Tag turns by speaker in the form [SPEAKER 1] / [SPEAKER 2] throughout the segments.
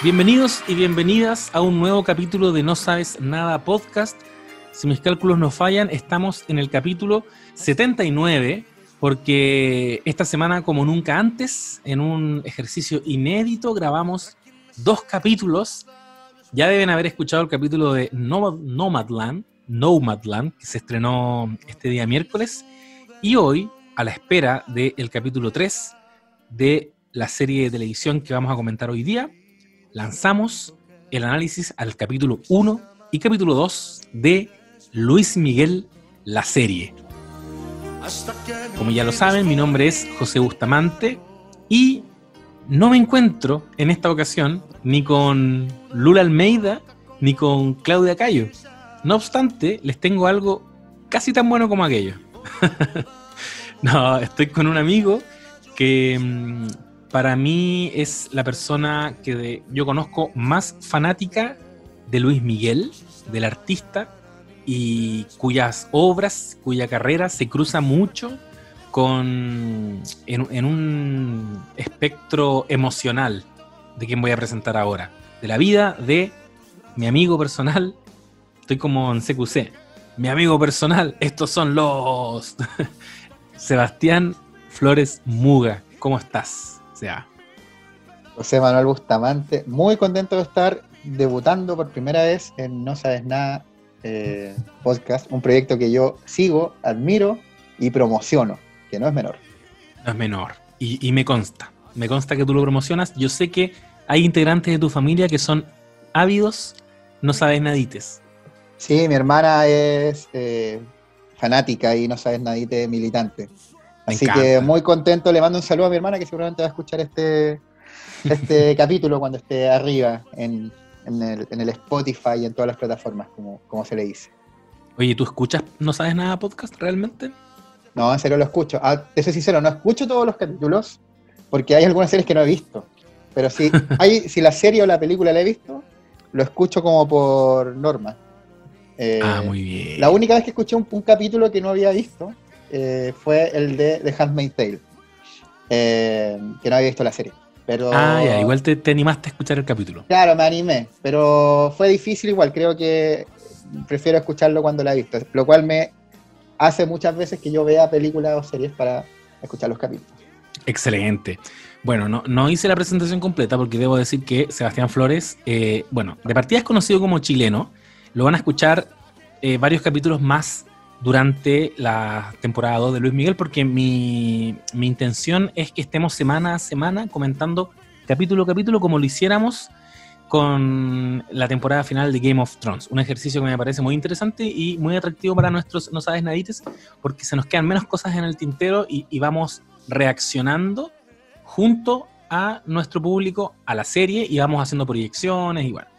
[SPEAKER 1] Bienvenidos y bienvenidas a un nuevo capítulo de No Sabes Nada Podcast. Si mis cálculos no fallan, estamos en el capítulo 79, porque esta semana, como nunca antes, en un ejercicio inédito, grabamos dos capítulos. Ya deben haber escuchado el capítulo de Nomadland, Nomadland, que se estrenó este día miércoles. Y hoy, a la espera del capítulo 3 de la serie de televisión que vamos a comentar hoy día, lanzamos el análisis al capítulo 1 y capítulo 2 de Luis Miguel, la serie. Como ya lo saben, mi nombre es José Bustamante y no me encuentro en esta ocasión ni con Lula Almeida ni con Claudia Cayo. No obstante, les tengo algo casi tan bueno como aquello. no, estoy con un amigo que mm, para mí es la persona que yo conozco más fanática de Luis Miguel, del artista, y cuyas obras, cuya carrera se cruza mucho con en, un espectro emocional de quien voy a presentar ahora, de la vida de mi amigo personal, estoy como en CQC, mi amigo personal, estos son los Sebastián Flores Muga, ¿cómo estás? Sea.
[SPEAKER 2] José Manuel Bustamante, muy contento de estar debutando por primera vez en No Sabes Nada eh, podcast, un proyecto que yo sigo, admiro y promociono, que no es menor.
[SPEAKER 1] No es menor, y, me consta, me consta que tú lo promocionas. Yo sé que hay integrantes de tu familia que son ávidos, no sabes nadites.
[SPEAKER 2] Sí, mi hermana es eh, fanática y no sabes nadite militante. Así que muy contento, le mando un saludo a mi hermana que seguramente va a escuchar este, este capítulo cuando esté arriba en, el, Spotify y en todas las plataformas, como, como se le dice.
[SPEAKER 1] Oye, ¿tú escuchas No Sabes Nada podcast realmente?
[SPEAKER 2] No, en serio lo escucho. Ah, te soy sincero, no escucho todos los capítulos porque hay algunas series que no he visto. Pero si, hay, si la serie o la película la he visto, lo escucho como por norma.
[SPEAKER 1] ah, muy bien.
[SPEAKER 2] La única vez que escuché un, un capítulo que no había visto eh, fue el de The Handmaid's Tale, eh, que no había visto la serie. Pero,
[SPEAKER 1] ah, ya, igual te, animaste a escuchar el capítulo.
[SPEAKER 2] Claro, me animé, pero fue difícil igual, creo que prefiero escucharlo cuando la he visto, lo cual me hace muchas veces que yo vea películas o series para escuchar los capítulos.
[SPEAKER 1] Excelente. Bueno, no, no hice la presentación completa porque debo decir que Sebastián Flores, eh, bueno, de partida es conocido como chileno, lo van a escuchar varios capítulos más durante la temporada 2 de Luis Miguel, porque mi, intención es que estemos semana a semana comentando capítulo a capítulo como lo hiciéramos con la temporada final de Game of Thrones. Un ejercicio que me parece muy interesante y muy atractivo para nuestros no sabes nadites, porque se nos quedan menos cosas en el tintero y, y vamos reaccionando junto a nuestro público a la serie y vamos haciendo proyecciones y bueno.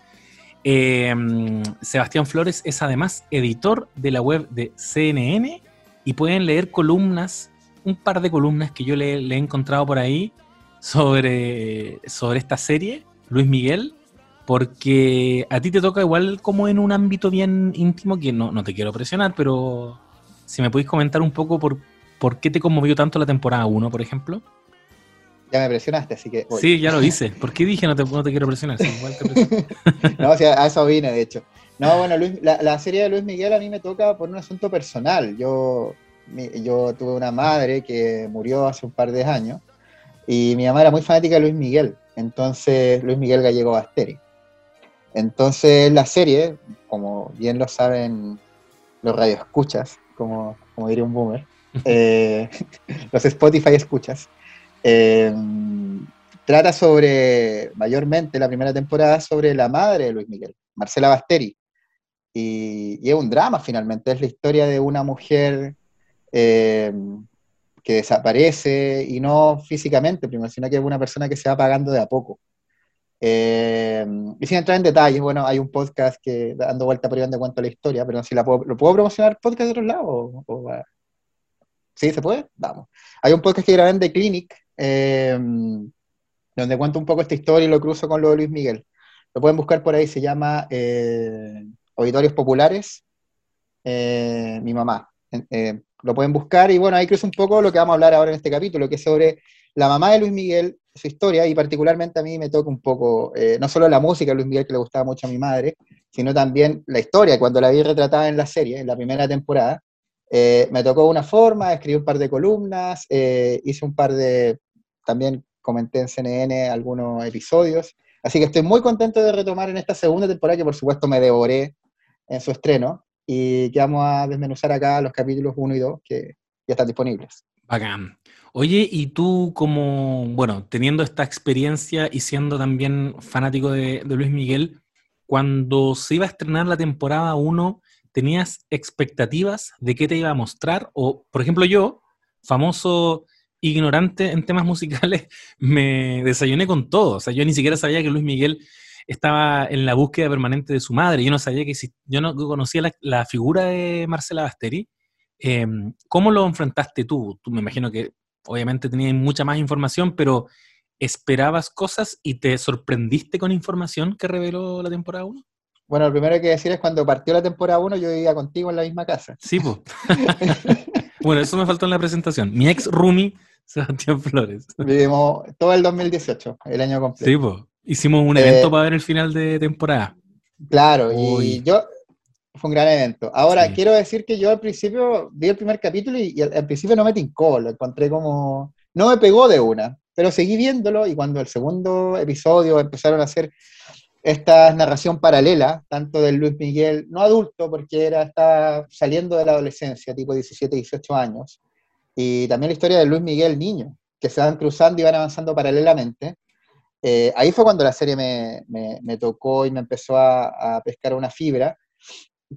[SPEAKER 1] Em, Sebastián Flores es además editor de la web de CNN y pueden leer columnas, un par de columnas que yo le, he encontrado por ahí sobre, sobre esta serie, Luis Miguel, porque a ti te toca igual como en un ámbito bien íntimo que no, no te quiero presionar, pero si me podéis comentar un poco por, por qué te conmovió tanto la temporada 1, por ejemplo.
[SPEAKER 2] Ya me presionaste, así que.
[SPEAKER 1] Sí, ya lo hice. ¿Por qué dije no te, no te quiero presionar?
[SPEAKER 2] no, o sea, a eso vine, de hecho. No, bueno, la, serie de Luis Miguel a mí me toca por un asunto personal. Yo, yo tuve una madre que murió hace un par de años y mi mamá era muy fanática de Luis Miguel. Entonces, Luis Miguel Gallego Basteri. Entonces, la serie, como bien lo saben los radioescuchas, como, como diría un boomer, eh, los Spotify escuchas, eh, trata sobre, mayormente la primera temporada, sobre la madre de Luis Miguel, Marcela Basteri. Y, es un drama finalmente, es la historia de una mujer eh, que desaparece, y no físicamente, primero, sino que es una persona que se va apagando de a poco. Eh, y sin entrar en detalles, bueno, hay un podcast que dando vuelta por ahí donde cuento la historia, pero si la puedo, ¿lo puedo promocionar podcast de otro lado? ¿Sí se puede? Vamos. Hay un podcast que grabé en The Clinic, Em, donde cuento un poco esta historia y lo cruzo con lo de Luis Miguel. Lo pueden buscar por ahí, se llama eh, Auditorios Populares, eh, mi mamá. Eh, lo pueden buscar y bueno, ahí cruzo un poco lo que vamos a hablar ahora en este capítulo, que es sobre la mamá de Luis Miguel, su historia y particularmente a mí me toca un poco, no solo la música de Luis Miguel que le gustaba mucho a mi madre, sino también la historia, cuando la vi retratada en la serie, en la primera temporada, eh, me tocó una forma, escribí un par de columnas, hice un par de, también comenté en CNN algunos episodios, así que estoy muy contento de retomar en esta segunda temporada que por supuesto me devoré en su estreno y que vamos a desmenuzar acá los capítulos 1 y 2 que ya están disponibles.
[SPEAKER 1] Bacán. Oye, y tú como, bueno, teniendo esta experiencia y siendo también fanático de, Luis Miguel, cuando se iba a estrenar la temporada 1, ¿tenías expectativas de qué te iba a mostrar? O, por ejemplo, yo, famoso ignorante en temas musicales, me desayuné con todo. O sea, yo ni siquiera sabía que Luis Miguel estaba en la búsqueda permanente de su madre. Yo no sabía que si, yo no conocía la, la figura de Marcela Basteri. Em, ¿Cómo lo enfrentaste tú? Tú me imagino que obviamente tenías mucha más información, pero ¿esperabas cosas y te sorprendiste con información que reveló la temporada 1?
[SPEAKER 2] Bueno, lo primero que hay que decir es cuando partió la temporada 1 yo vivía contigo en la misma casa.
[SPEAKER 1] Sí, pues. bueno, eso me faltó en la presentación. Mi ex Rumi, Sebastián Flores.
[SPEAKER 2] Vivimos todo el 2018, el año completo.
[SPEAKER 1] Sí, pues. Hicimos un evento eh, para ver el final de temporada.
[SPEAKER 2] Claro, y yo fue un gran evento. Ahora, quiero decir que yo al principio vi el primer capítulo y, al, principio no me tincó, lo encontré como... No me pegó de una, pero seguí viéndolo y cuando el segundo episodio empezaron a hacer esta narración paralela, tanto del Luis Miguel, no adulto, porque era, estaba saliendo de la adolescencia, tipo 17, 18 años, y también la historia de Luis Miguel niño, que se van cruzando y van avanzando paralelamente. Eh, ahí fue cuando la serie me, me, tocó y me empezó a, a pescar una fibra,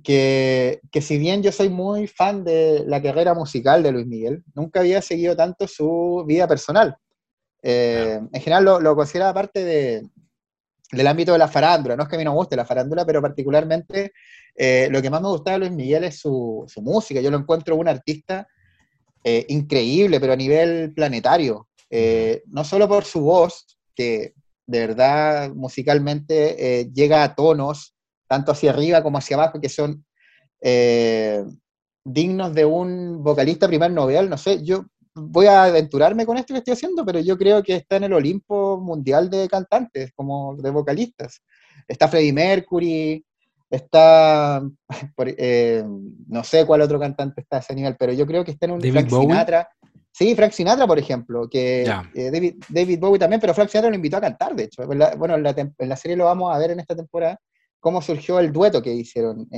[SPEAKER 2] que, si bien yo soy muy fan de la carrera musical de Luis Miguel, nunca había seguido tanto su vida personal. Eh, en general lo, lo considera parte de, del ámbito de la farándula. No es que a mí no me guste la farándula, pero particularmente eh, lo que más me gusta de Luis Miguel es su, música. Yo lo encuentro un artista eh, increíble, pero a nivel planetario. no solo por su voz, que de verdad musicalmente llega a tonos tanto hacia arriba como hacia abajo, que son eh, dignos de un vocalista primer novel. No sé, yo voy a aventurarme con esto que estoy haciendo, pero yo creo que está en el Olimpo mundial de cantantes, como de vocalistas. Está Freddie Mercury, está, eh, no sé cuál otro cantante está a ese nivel, pero yo creo que está en un
[SPEAKER 1] David Frank Sinatra.
[SPEAKER 2] Sí, Frank Sinatra, por ejemplo, que eh, David, David, Bowie también, pero Frank Sinatra lo invitó a cantar, de hecho. Bueno, en la, en la, serie lo vamos a ver en esta temporada, cómo surgió el dueto que hicieron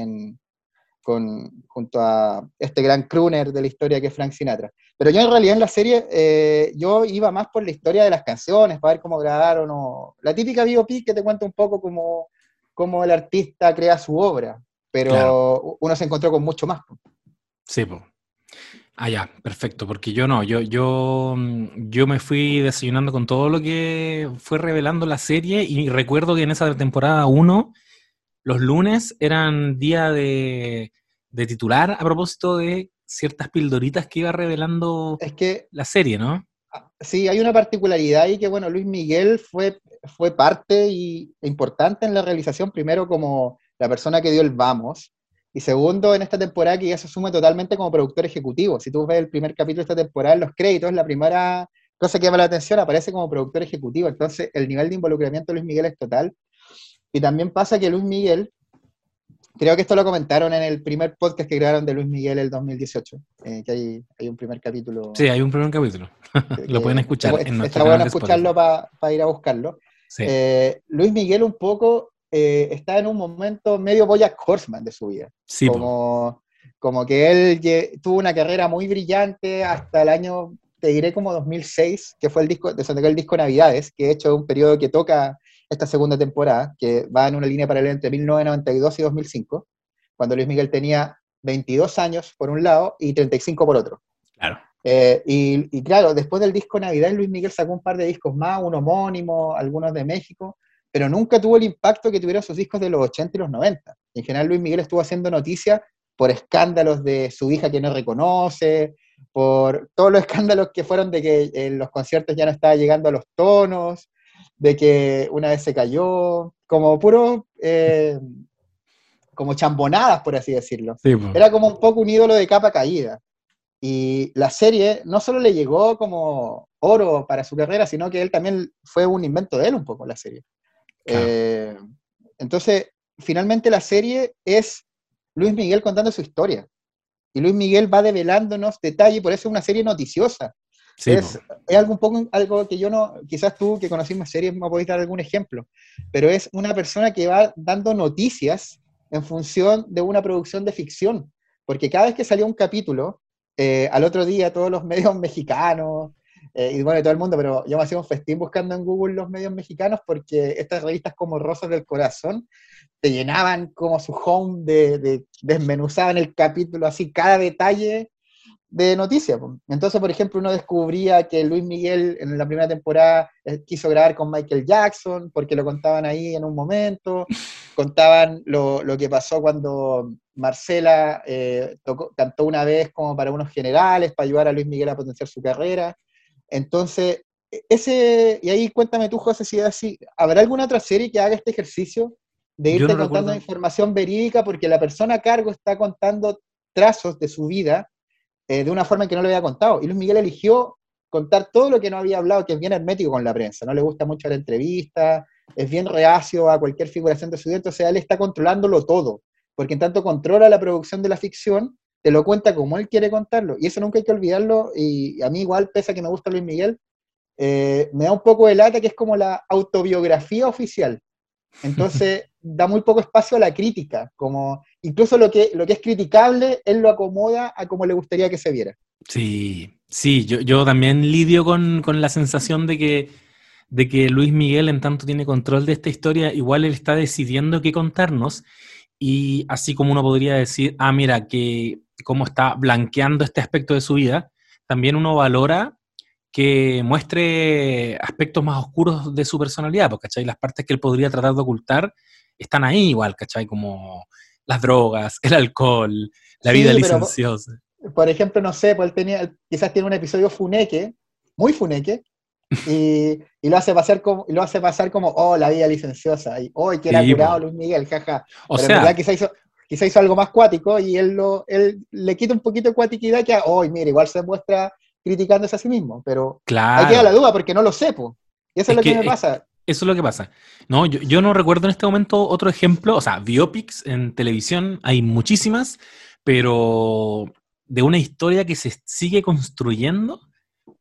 [SPEAKER 2] con, junto a este gran crooner de la historia que es Frank Sinatra. Pero yo en realidad en la serie, eh, yo iba más por la historia de las canciones, para ver cómo grabaron, o, la típica biopic que te cuenta un poco cómo, cómo el artista crea su obra, pero uno se encontró con mucho más.
[SPEAKER 1] Sí, pues. Ah, ya, perfecto, porque yo no, yo, yo, yo me fui desayunando con todo lo que fue revelando la serie y recuerdo que en esa temporada 1 los lunes eran día de, titular a propósito de ciertas pildoritas que iba revelando
[SPEAKER 2] es que,
[SPEAKER 1] la serie, ¿no?
[SPEAKER 2] Sí, hay una particularidad ahí que, bueno, Luis Miguel fue, fue parte y, importante en la realización, primero como la persona que dio el vamos, y segundo, en esta temporada que ya se asume totalmente como productor ejecutivo. Si tú ves el primer capítulo de esta temporada, en los créditos, la primera cosa que llama la atención aparece como productor ejecutivo. Entonces, el nivel de involucramiento de Luis Miguel es total. Y también pasa que Luis Miguel, creo que esto lo comentaron en el primer podcast que grabaron de Luis Miguel el 2018, eh, que hay, hay, un primer capítulo.
[SPEAKER 1] Sí, hay un primer capítulo. lo pueden escuchar.
[SPEAKER 2] en está bueno escucharlo para ir a buscarlo. Eh, Luis Miguel un poco eh, está en un momento medio Boyack Horseman de su vida.
[SPEAKER 1] Sí,
[SPEAKER 2] como, como que él tuvo una carrera muy brillante hasta el año, te diré como 2006, que fue el disco, de el disco Navidades, que de hecho es un periodo que toca esta segunda temporada, que va en una línea paralela entre 1992 y 2005, cuando Luis Miguel tenía 22 años por un lado y 35 por otro.
[SPEAKER 1] Claro.
[SPEAKER 2] Eh, y, claro, después del disco Navidad, Luis Miguel sacó un par de discos más, un homónimo, algunos de México, pero nunca tuvo el impacto que tuvieron sus discos de los 80 y los 90. En general, Luis Miguel estuvo haciendo noticias por escándalos de su hija que no reconoce, por todos los escándalos que fueron de que en los conciertos ya no estaba llegando a los tonos, de que una vez se cayó, como puro, eh, como chambonadas, por así decirlo. Era como un poco un ídolo de capa caída. Y la serie no solo le llegó como oro para su carrera, sino que él también fue un invento de él un poco la serie. Eh, entonces, finalmente la serie es Luis Miguel contando su historia. Y Luis Miguel va develándonos detalles, por eso es una serie noticiosa. Es, algo un poco algo que yo no, quizás tú que conocís más series me podéis dar algún ejemplo, pero es una persona que va dando noticias en función de una producción de ficción, porque cada vez que salió un capítulo, eh, al otro día todos los medios mexicanos, eh, y bueno, todo el mundo, pero yo me hacía un festín buscando en Google los medios mexicanos porque estas revistas como Rosas del Corazón te llenaban como su home de, de desmenuzaban el capítulo así, cada detalle de noticias. Entonces, por ejemplo, uno descubría que Luis Miguel en la primera temporada eh, quiso grabar con Michael Jackson, porque lo contaban ahí en un momento, contaban lo, lo que pasó cuando Marcela eh, cantó una vez como para unos generales, para ayudar a Luis Miguel a potenciar su carrera. Entonces, e, ese, y ahí cuéntame tú, José, si así, ¿habrá alguna otra serie que haga este ejercicio de irte contando información verídica porque la persona a cargo está contando trazos de su vida eh, de una forma que no lo había contado? Y Luis Miguel eligió contar todo lo que no había hablado, que es bien hermético con la prensa, no le gusta mucho la entrevista, es bien reacio a cualquier figuración de su o sea, él está controlándolo todo, porque en tanto controla la producción de la ficción, te lo cuenta como él quiere contarlo. Y eso nunca hay que olvidarlo. Y a mí igual, pese a que me gusta Luis Miguel, eh, me da un poco de lata que es como la autobiografía oficial. Entonces da muy poco espacio a la crítica, como incluso lo que, lo que es criticable, él lo acomoda a como le gustaría que se viera.
[SPEAKER 1] Sí, sí, yo, yo también lidio con, con, la sensación de que, de que Luis Miguel, en tanto tiene control de esta historia, igual él está decidiendo qué contarnos. Y así como uno podría decir, ah, mira, que cómo está blanqueando este aspecto de su vida, también uno valora que muestre aspectos más oscuros de su personalidad, porque. Las partes que él podría tratar de ocultar están ahí igual, ¿cachai? Como las drogas, el alcohol, la vida licenciosa.
[SPEAKER 2] Por ejemplo, no sé, pues él tenía, quizás tiene un episodio funeque, muy funeque, y, lo hace pasar como, lo hace pasar como, oh, la vida licenciosa, y hoy oh, que era curado Luis Miguel, jaja. O sea, en verdad quizás hizo, quizá hizo algo más cuático y él, lo, él le quita un poquito de cuatiquidad que, hoy, mire, igual se muestra criticándose a sí mismo, pero
[SPEAKER 1] claro.
[SPEAKER 2] hay queda la duda porque no lo sepo. Y eso es, lo que, me pasa.
[SPEAKER 1] Eso es lo que pasa. No, yo, no recuerdo en este momento otro ejemplo, o sea, biopics en televisión hay muchísimas, pero de una historia que se sigue construyendo,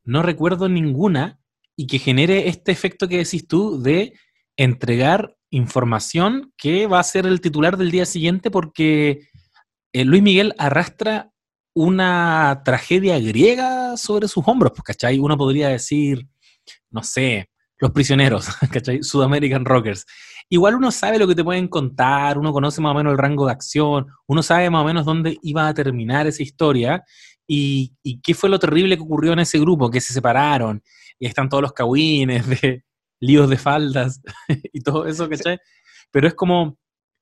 [SPEAKER 1] no recuerdo ninguna y que genere este efecto que decís tú de entregar información que va a ser el titular del día siguiente porque eh, Luis Miguel arrastra una tragedia griega sobre sus hombros, pues, ¿cachai? Uno podría decir, no sé, los prisioneros, ¿cachai? Sudamerican Rockers. Igual uno sabe lo que te pueden contar, uno conoce más o menos el rango de acción, uno sabe más o menos dónde iba a terminar esa historia y, y qué fue lo terrible que ocurrió en ese grupo, que se separaron y están todos los cagüines de, líos de faldas y todo eso, ¿cachai? Pero es como,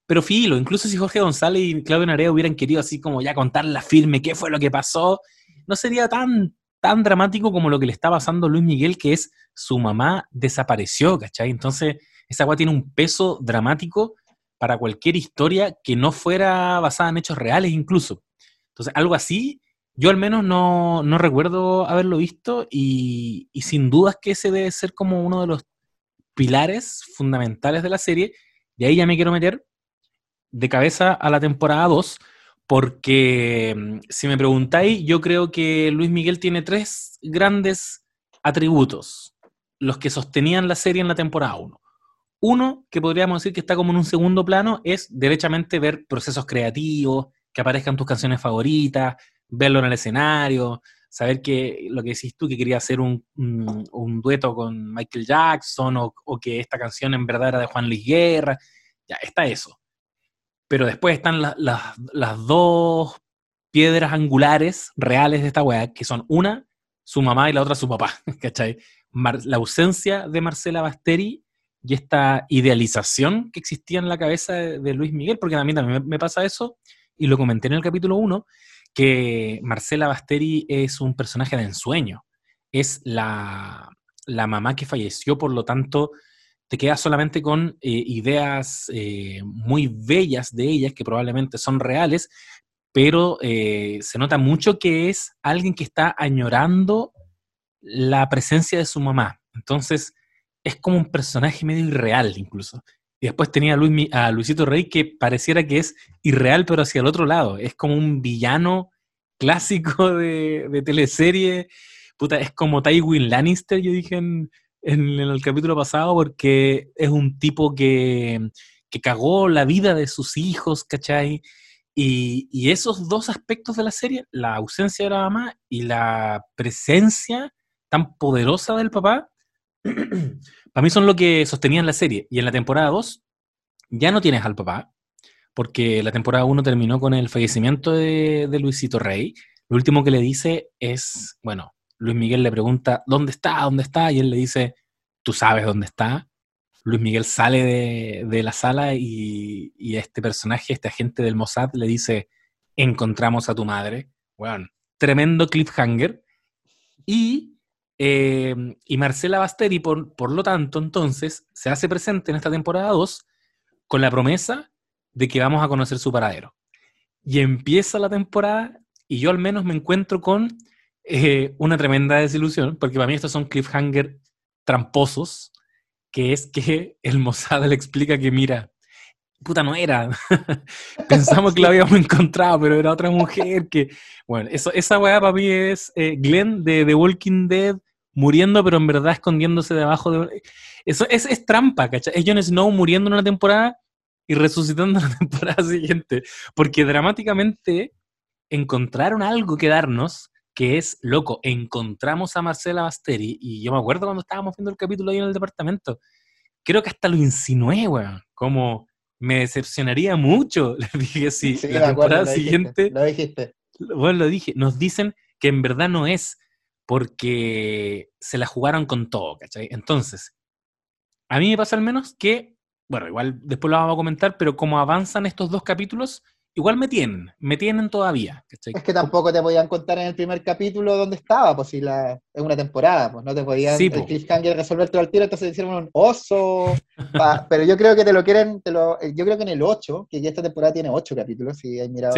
[SPEAKER 1] pero filo, incluso si Jorge González y Claudio Narea hubieran querido así como ya contar la firme qué fue lo que pasó, no sería tan, tan dramático como lo que le está pasando a Luis Miguel, que es su mamá desapareció, ¿cachai? Entonces, esa agua tiene un peso dramático para cualquier historia que no fuera basada en hechos reales incluso. Entonces, algo así, yo al menos no, no recuerdo haberlo visto y, sin dudas que ese debe ser como uno de los pilares fundamentales de la serie, y ahí ya me quiero meter de cabeza a la temporada 2, porque mm, si me preguntáis, yo creo que Luis Miguel tiene tres grandes atributos, los que sostenían la serie en la temporada 1. Uno, que podríamos decir que está como en un segundo plano, es derechamente ver procesos creativos, que aparezcan tus canciones favoritas, verlo en el escenario, saber que lo que decís tú, que quería hacer un, un, dueto con Michael Jackson o, o, que esta canción en verdad era de Juan Luis Guerra, ya está eso. Pero después están las dos piedras angulares reales de esta weá, que son una, su mamá y la otra su papá, ¿cachai? la ausencia de Marcela Basteri y esta idealización que existía en la cabeza de, Luis Miguel, porque a mí también me, me pasa eso, y lo comenté en el capítulo 1, que Marcela Basteri es un personaje de ensueño. Es la, mamá que falleció, por lo tanto, te quedas solamente con eh, ideas eh, muy bellas de ellas, que probablemente son reales, pero eh, se nota mucho que es alguien que está añorando la presencia de su mamá. Entonces, es como un personaje medio irreal incluso. Y después tenía a, Luis, a Luisito Rey que pareciera que es irreal, pero hacia el otro lado. Es como un villano clásico de, teleserie. Puta, es como Tywin Lannister, yo dije el capítulo pasado, porque es un tipo que, que cagó la vida de sus hijos, ¿cachai? Y, y, esos dos aspectos de la serie, la ausencia de la mamá y la presencia tan poderosa del papá, para mí son lo que sostenían la serie. Y en la temporada 2 ya no tienes al papá, porque la temporada 1 terminó con el fallecimiento de, Luisito Rey. Lo último que le dice es, bueno, Luis Miguel le pregunta, ¿dónde está? ¿Dónde está? Y él le dice, tú sabes dónde está. Luis Miguel sale de, la sala y, y, este personaje, este agente del Mossad, le dice, encontramos a tu madre. Bueno, tremendo cliffhanger. Y eh, y Marcela Basteri, por, por lo tanto, entonces, se hace presente en esta temporada 2 con la promesa de que vamos a conocer su paradero. Y empieza la temporada y yo al menos me encuentro con eh, una tremenda desilusión, porque para mí estos son cliffhanger tramposos, que es que el Mossad le explica que, mira, puta, no era. Pensamos que la habíamos encontrado, pero era otra mujer que... Bueno, eso, esa weá para mí es eh, Glenn de The Walking Dead muriendo, pero en verdad escondiéndose debajo de... Eso es, es trampa, ¿cachai? Es Jon Snow muriendo en una temporada y resucitando en la temporada siguiente. Porque dramáticamente encontraron algo que darnos que es, loco, encontramos a Marcela Basteri y yo me acuerdo cuando estábamos viendo el capítulo ahí en el departamento, creo que hasta lo insinué, weón, como me decepcionaría mucho, le dije, sí, la temporada siguiente...
[SPEAKER 2] lo dijiste.
[SPEAKER 1] Bueno, lo dije, nos dicen que en verdad no es, porque se la jugaron con todo, ¿cachai? Entonces, a mí me pasa al menos que, bueno, igual después lo vamos a comentar, pero como avanzan estos dos capítulos, igual me tienen, me tienen todavía. ¿cachai?
[SPEAKER 2] Es que tampoco te podían contar en el primer capítulo dónde estaba, pues si la, en una temporada, pues no te podían sí, el cliffhanger resolver todo al tiro, entonces hicieron un oso. pero yo creo que te lo quieren, te lo, yo creo que en el 8, que ya esta temporada tiene 8 capítulos, si hay mirado,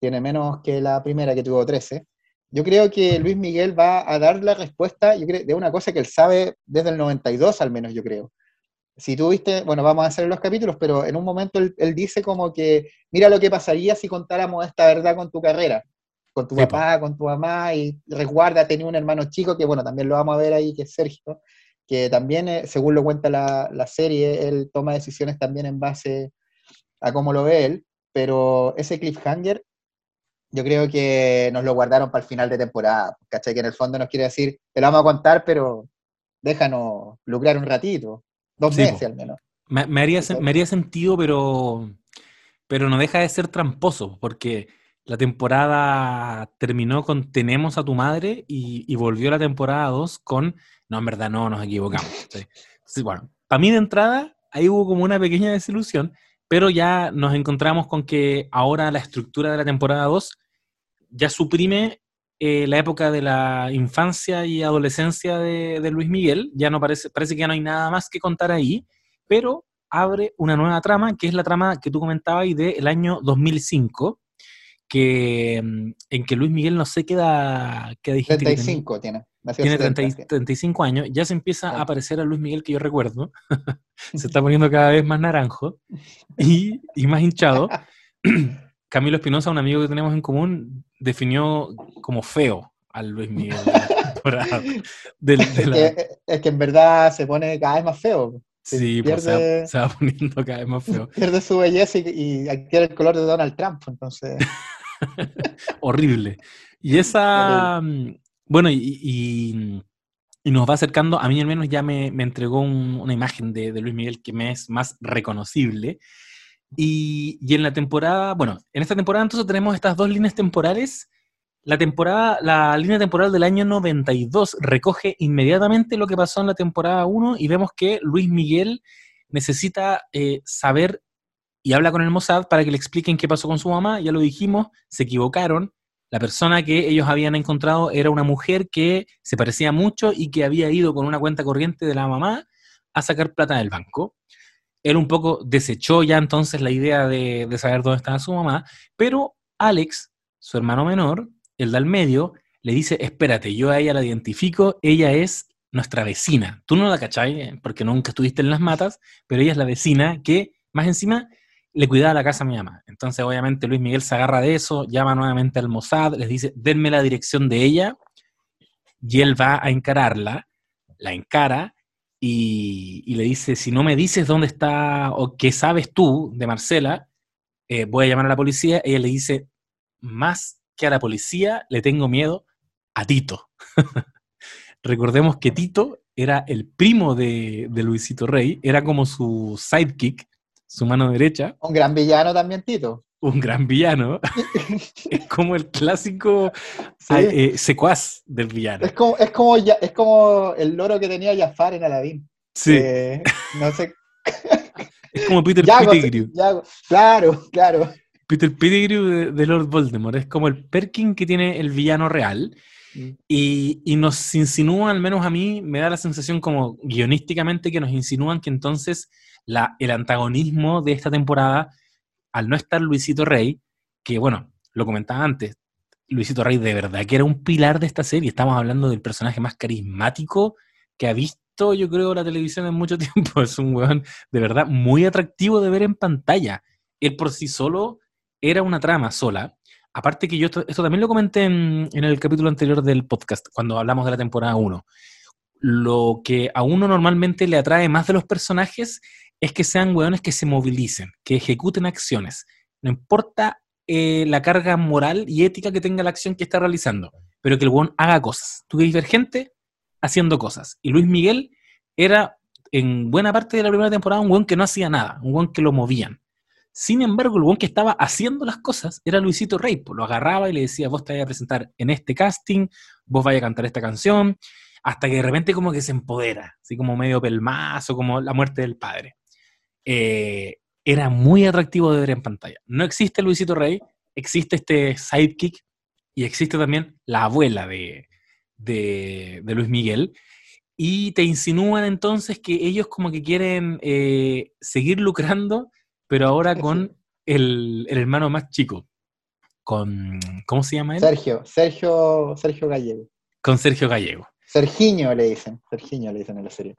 [SPEAKER 2] tiene menos que la primera que tuvo 13. Yo creo que Luis Miguel va a dar la respuesta yo creo, de una cosa que él sabe desde el 92 al menos, yo creo. Si tú viste, bueno, vamos a hacer los capítulos, pero en un momento él, dice como que, mira lo que pasaría si contáramos esta verdad con tu carrera, con tu papá, con tu mamá, y resguarda, tenía un hermano chico, que bueno, también lo vamos a ver ahí, que es Sergio, que también, eh, según lo cuenta la, la serie, él toma decisiones también en base a cómo lo ve él, pero ese cliffhanger yo creo que nos lo guardaron para el final de temporada, ¿cachai? Que en el fondo nos quiere decir, te lo vamos a contar, pero déjanos lucrar un ratito, dos meses al menos.
[SPEAKER 1] Me, haría, me, haría, sentido, pero, pero no deja de ser tramposo, porque la temporada terminó con Tenemos a tu madre y, volvió la temporada 2 con No, en verdad no, nos equivocamos. bueno, para mí de entrada, ahí hubo como una pequeña desilusión, pero ya nos encontramos con que ahora la estructura de la temporada 2 ya suprime eh, la época de la infancia y adolescencia de, Luis Miguel, ya no parece, parece que ya no hay nada más que contar ahí, pero abre una nueva trama, que es la trama que tú comentabas del año 2005, que, mm, en que Luis Miguel no sé qué edad, qué
[SPEAKER 2] 35 tiene.
[SPEAKER 1] Tiene 35 años, ya se empieza a aparecer a Luis Miguel que yo recuerdo, se está poniendo cada vez más naranjo y, y más hinchado. Camilo Espinosa, un amigo que tenemos en común, definió como feo al Luis Miguel.
[SPEAKER 2] es, que, en verdad se pone cada vez más feo.
[SPEAKER 1] Sí, pues se, va, poniendo cada vez más feo.
[SPEAKER 2] Pierde su belleza y, adquiere el color de Donald Trump, entonces.
[SPEAKER 1] Horrible. Y esa. Mm, bueno, y, nos va acercando, a mí al menos ya me, entregó una imagen de, de, Luis Miguel que me es más reconocible. Y, en la temporada, bueno, en esta temporada entonces tenemos estas dos líneas temporales. La temporada, la línea temporal del año 92 recoge inmediatamente lo que pasó en la temporada 1 y vemos que Luis Miguel necesita eh, saber y habla con el Mossad para que le expliquen qué pasó con su mamá. Ya lo dijimos, se equivocaron. La persona que ellos habían encontrado era una mujer que se parecía mucho y que había ido con una cuenta corriente de la mamá a sacar plata del banco él un poco desechó ya entonces la idea de, saber dónde estaba su mamá, pero Alex, su hermano menor, el del medio, le dice, espérate, yo a ella la identifico, ella es nuestra vecina. Tú no la cachai, eh, porque nunca estuviste en las matas, pero ella es la vecina que, más encima, le cuidaba la casa a mi mamá. Entonces, obviamente, Luis Miguel se agarra de eso, llama nuevamente al Mossad, les dice, denme la dirección de ella, y él va a encararla, la encara, y, le dice, si no me dices dónde está o qué sabes tú de Marcela, eh, voy a llamar a la policía. Ella le dice, más que a la policía, le tengo miedo a Tito. Recordemos que Tito era el primo de, de Luisito Rey, era como su sidekick, su mano derecha.
[SPEAKER 2] Un gran villano también, Tito.
[SPEAKER 1] Un gran villano. es como el clásico eh, secuaz del villano.
[SPEAKER 2] Es como, es, como es como el loro que tenía Jafar en Aladdin.
[SPEAKER 1] Sí.
[SPEAKER 2] no sé.
[SPEAKER 1] es como Peter Pettigrew.
[SPEAKER 2] Claro, claro.
[SPEAKER 1] Peter Pettigrew de, Lord Voldemort. Es como el Perkin que tiene el villano real. Mm. Y, y, nos insinúa, al menos a mí, me da la sensación como guionísticamente que nos insinúan que entonces la, el antagonismo de esta temporada, al no estar Luisito Rey, que bueno, lo comentaba antes, Luisito Rey de verdad que era un pilar de esta serie. Estamos hablando del personaje más carismático que ha visto, yo creo, la televisión en mucho tiempo. Es un weón de verdad muy atractivo de ver en pantalla. Él por sí solo era una trama sola. Aparte que yo esto, también lo comenté en, en, el capítulo anterior del podcast, cuando hablamos de la temporada 1. Lo que a uno normalmente le atrae más de los personajes es que sean weones que se movilicen, que ejecuten acciones. No importa eh, la carga moral y ética que tenga la acción que está realizando, pero que el weón haga cosas. Tú que gente haciendo cosas. Y Luis Miguel era en buena parte de la primera temporada un weón que no hacía nada, un weón que lo movían. Sin embargo, el weón que estaba haciendo las cosas era Luisito Rey, pues lo agarraba y le decía, vos te vas a presentar en este casting, vos vais a cantar esta canción, hasta que de repente como que se empodera, así como medio pelmazo, como la muerte del padre. Eh, era muy atractivo de ver en pantalla. No existe Luisito Rey, existe este sidekick y existe también la abuela de, de, Luis Miguel. Y te insinúan entonces que ellos como que quieren eh, seguir lucrando, pero ahora con el, el, hermano más chico. Con, ¿cómo se llama él?
[SPEAKER 2] Sergio, Sergio, Sergio Gallego.
[SPEAKER 1] Con Sergio Gallego.
[SPEAKER 2] Sergiño le dicen, Sergiño le dicen en la serie.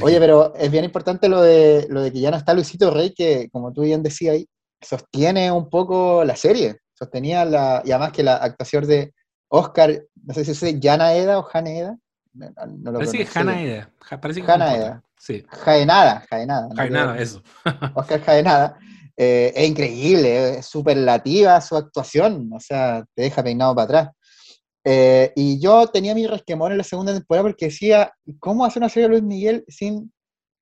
[SPEAKER 2] Oye, pero es bien importante lo de, lo de que ya no está Luisito Rey, que como tú bien decías ahí, sostiene un poco la serie, sostenía la, y además que la actuación de Oscar, no sé si es Jana Eda o Jana Eda.
[SPEAKER 1] No, parece que es Jana Eda. Parece
[SPEAKER 2] que Jana Eda. Sí. Jaenada, Jaenada.
[SPEAKER 1] Jaenada, eso.
[SPEAKER 2] Oscar Jaenada. Eh, es increíble, es superlativa su actuación, o sea, te deja peinado para atrás. Eh, y yo tenía mi resquemón en la segunda temporada porque decía, ¿cómo hacer una serie de Luis Miguel sin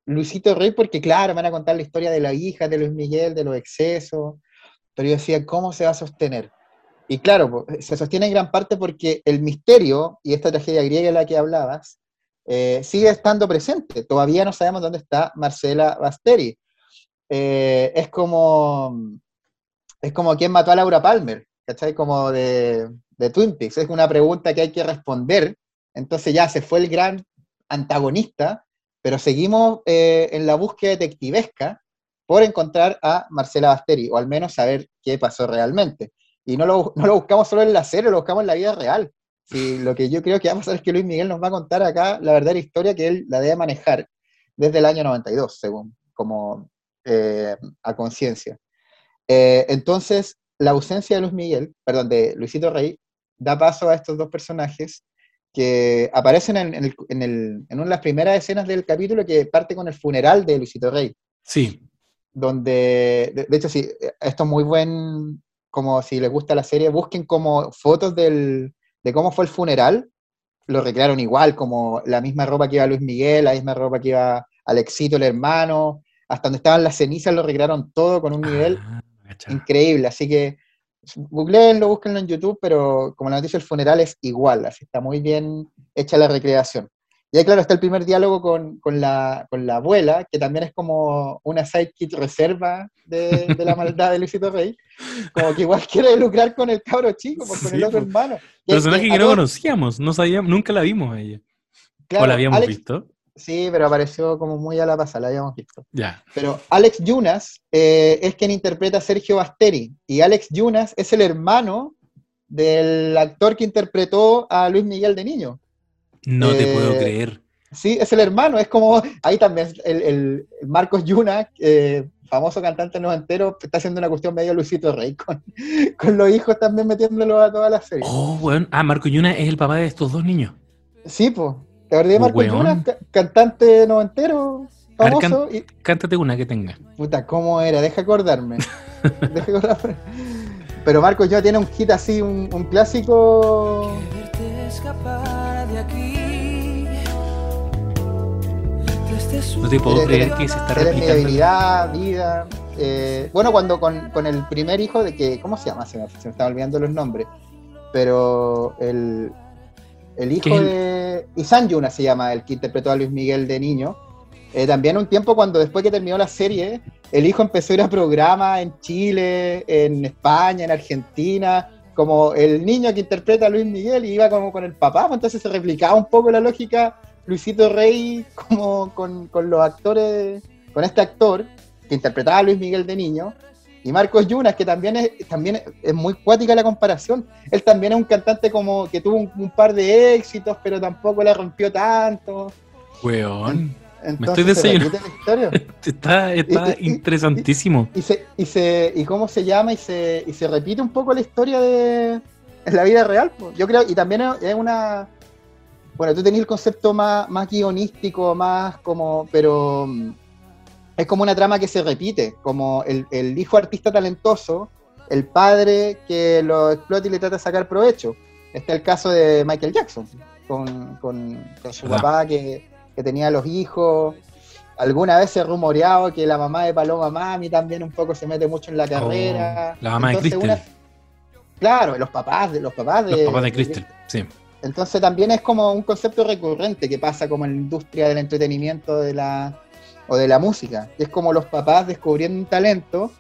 [SPEAKER 2] Luisito Rey? Porque claro, van a contar la historia de la hija de Luis Miguel, de los excesos, pero yo decía, ¿cómo se va a sostener? Y claro, se sostiene en gran parte porque el misterio y esta tragedia griega de la que hablabas eh, sigue estando presente. Todavía no sabemos dónde está Marcela Basteri. Eh, es como es como quien mató a Laura Palmer, ¿cachai? Como de, de Twin Peaks. Es una pregunta que hay que responder. Entonces ya se fue el gran antagonista, pero seguimos eh, en la búsqueda detectivesca por encontrar a Marcela Basteri, o al menos saber qué pasó realmente. Y no lo, no lo buscamos solo en la serie, lo buscamos en la vida real. Y lo que yo creo que va a pasar es que Luis Miguel nos va a contar acá la verdadera historia que él la debe manejar desde el año 92, según, como eh, a conciencia. Eh, entonces, la ausencia de Luis Miguel, perdón, de Luisito Rey, da paso a estos dos personajes que aparecen en, una de las primeras escenas del capítulo que parte con el funeral de Luisito Rey.
[SPEAKER 1] Sí.
[SPEAKER 2] Donde, de, hecho, sí, esto es muy buen, como si les gusta la serie, busquen como fotos de cómo fue el funeral, lo recrearon igual, como la misma ropa que iba Luis Miguel, la misma ropa que iba Alexito, el hermano, hasta donde estaban las cenizas lo recrearon todo con un nivel ah, increíble, así que googleenlo, búsquenlo en YouTube, pero como la noticia del funeral es igual, así está muy bien hecha la recreación. Y ahí, claro, está el primer diálogo con, con, la, con la, abuela, que también es como una sidekick reserva de, de la maldad de Luisito Rey, como que igual quiere lucrar con el cabro chico, pues, con el otro hermano.
[SPEAKER 1] Personaje que, no conocíamos, no sabíamos, nunca la vimos a ella. ¿O la habíamos visto?
[SPEAKER 2] Sí, pero apareció como muy a la pasada, la habíamos visto.
[SPEAKER 1] Ya.
[SPEAKER 2] Pero Alex Yunas eh, es quien interpreta a Sergio Basteri. Y Alex Yunas es el hermano del actor que interpretó a Luis Miguel de niño.
[SPEAKER 1] No te puedo eh, creer.
[SPEAKER 2] Sí, es el hermano, es como, ahí también el, el Marcos Yuna, eh, famoso cantante noventero, está haciendo una cuestión medio Luisito Rey, con, con los hijos también metiéndolo a toda la serie.
[SPEAKER 1] Oh, bueno, ah, Marcos Yuna es el papá de estos dos niños.
[SPEAKER 2] Sí, pues, ¿te acordás de Marcos Yuna, cantante noventero? Famoso,
[SPEAKER 1] y... Cántate una que tenga.
[SPEAKER 2] Puta, ¿cómo era? Deja acordarme. Deja acordarme. Pero Marcos Yuna tiene un hit así, un, un clásico.
[SPEAKER 1] No te puedo creer que se está replicando.
[SPEAKER 2] debilidad, vida. Eh, bueno, cuando con, con, el primer hijo de que, ¿cómo se llama? Se me, se me están olvidando los nombres. Pero el, el hijo de Isan Yuna se llama, el que interpretó a Luis Miguel de niño. Eh, también un tiempo cuando después que terminó la serie, el hijo empezó a ir a programas en Chile, en España, en Argentina, como el niño que interpreta a Luis Miguel y iba como con el papá, pues entonces se replicaba un poco la lógica Luisito Rey como con, los actores, con este actor que interpretaba a Luis Miguel de niño, y Marcos Yunas, que también es, también es muy cuática la comparación. Él también es un cantante como que tuvo un, par de éxitos, pero tampoco la rompió tanto.
[SPEAKER 1] Weón. Me estoy desayunando. está está interesantísimo.
[SPEAKER 2] Y, se, y, se, y cómo se llama y se, y se repite un poco la historia de la vida real. Yo creo, y también es una, bueno, tú tenías el concepto más, más guionístico, más como, pero es como una trama que se repite, como el, hijo artista talentoso, el padre que lo explota y le trata de sacar provecho. Este es el caso de Michael Jackson, con, su papá que, tenía los hijos. Alguna vez se rumoreado que la mamá de Paloma Mami también un poco se mete mucho en la oh, carrera.
[SPEAKER 1] la mamá de Crystal.
[SPEAKER 2] Claro, los papás de los papás de.
[SPEAKER 1] Los papás de Crystal, sí.
[SPEAKER 2] Entonces también es como un concepto recurrente que pasa como en la industria del entretenimiento de la, o de la música. es como los papás descubriendo un talento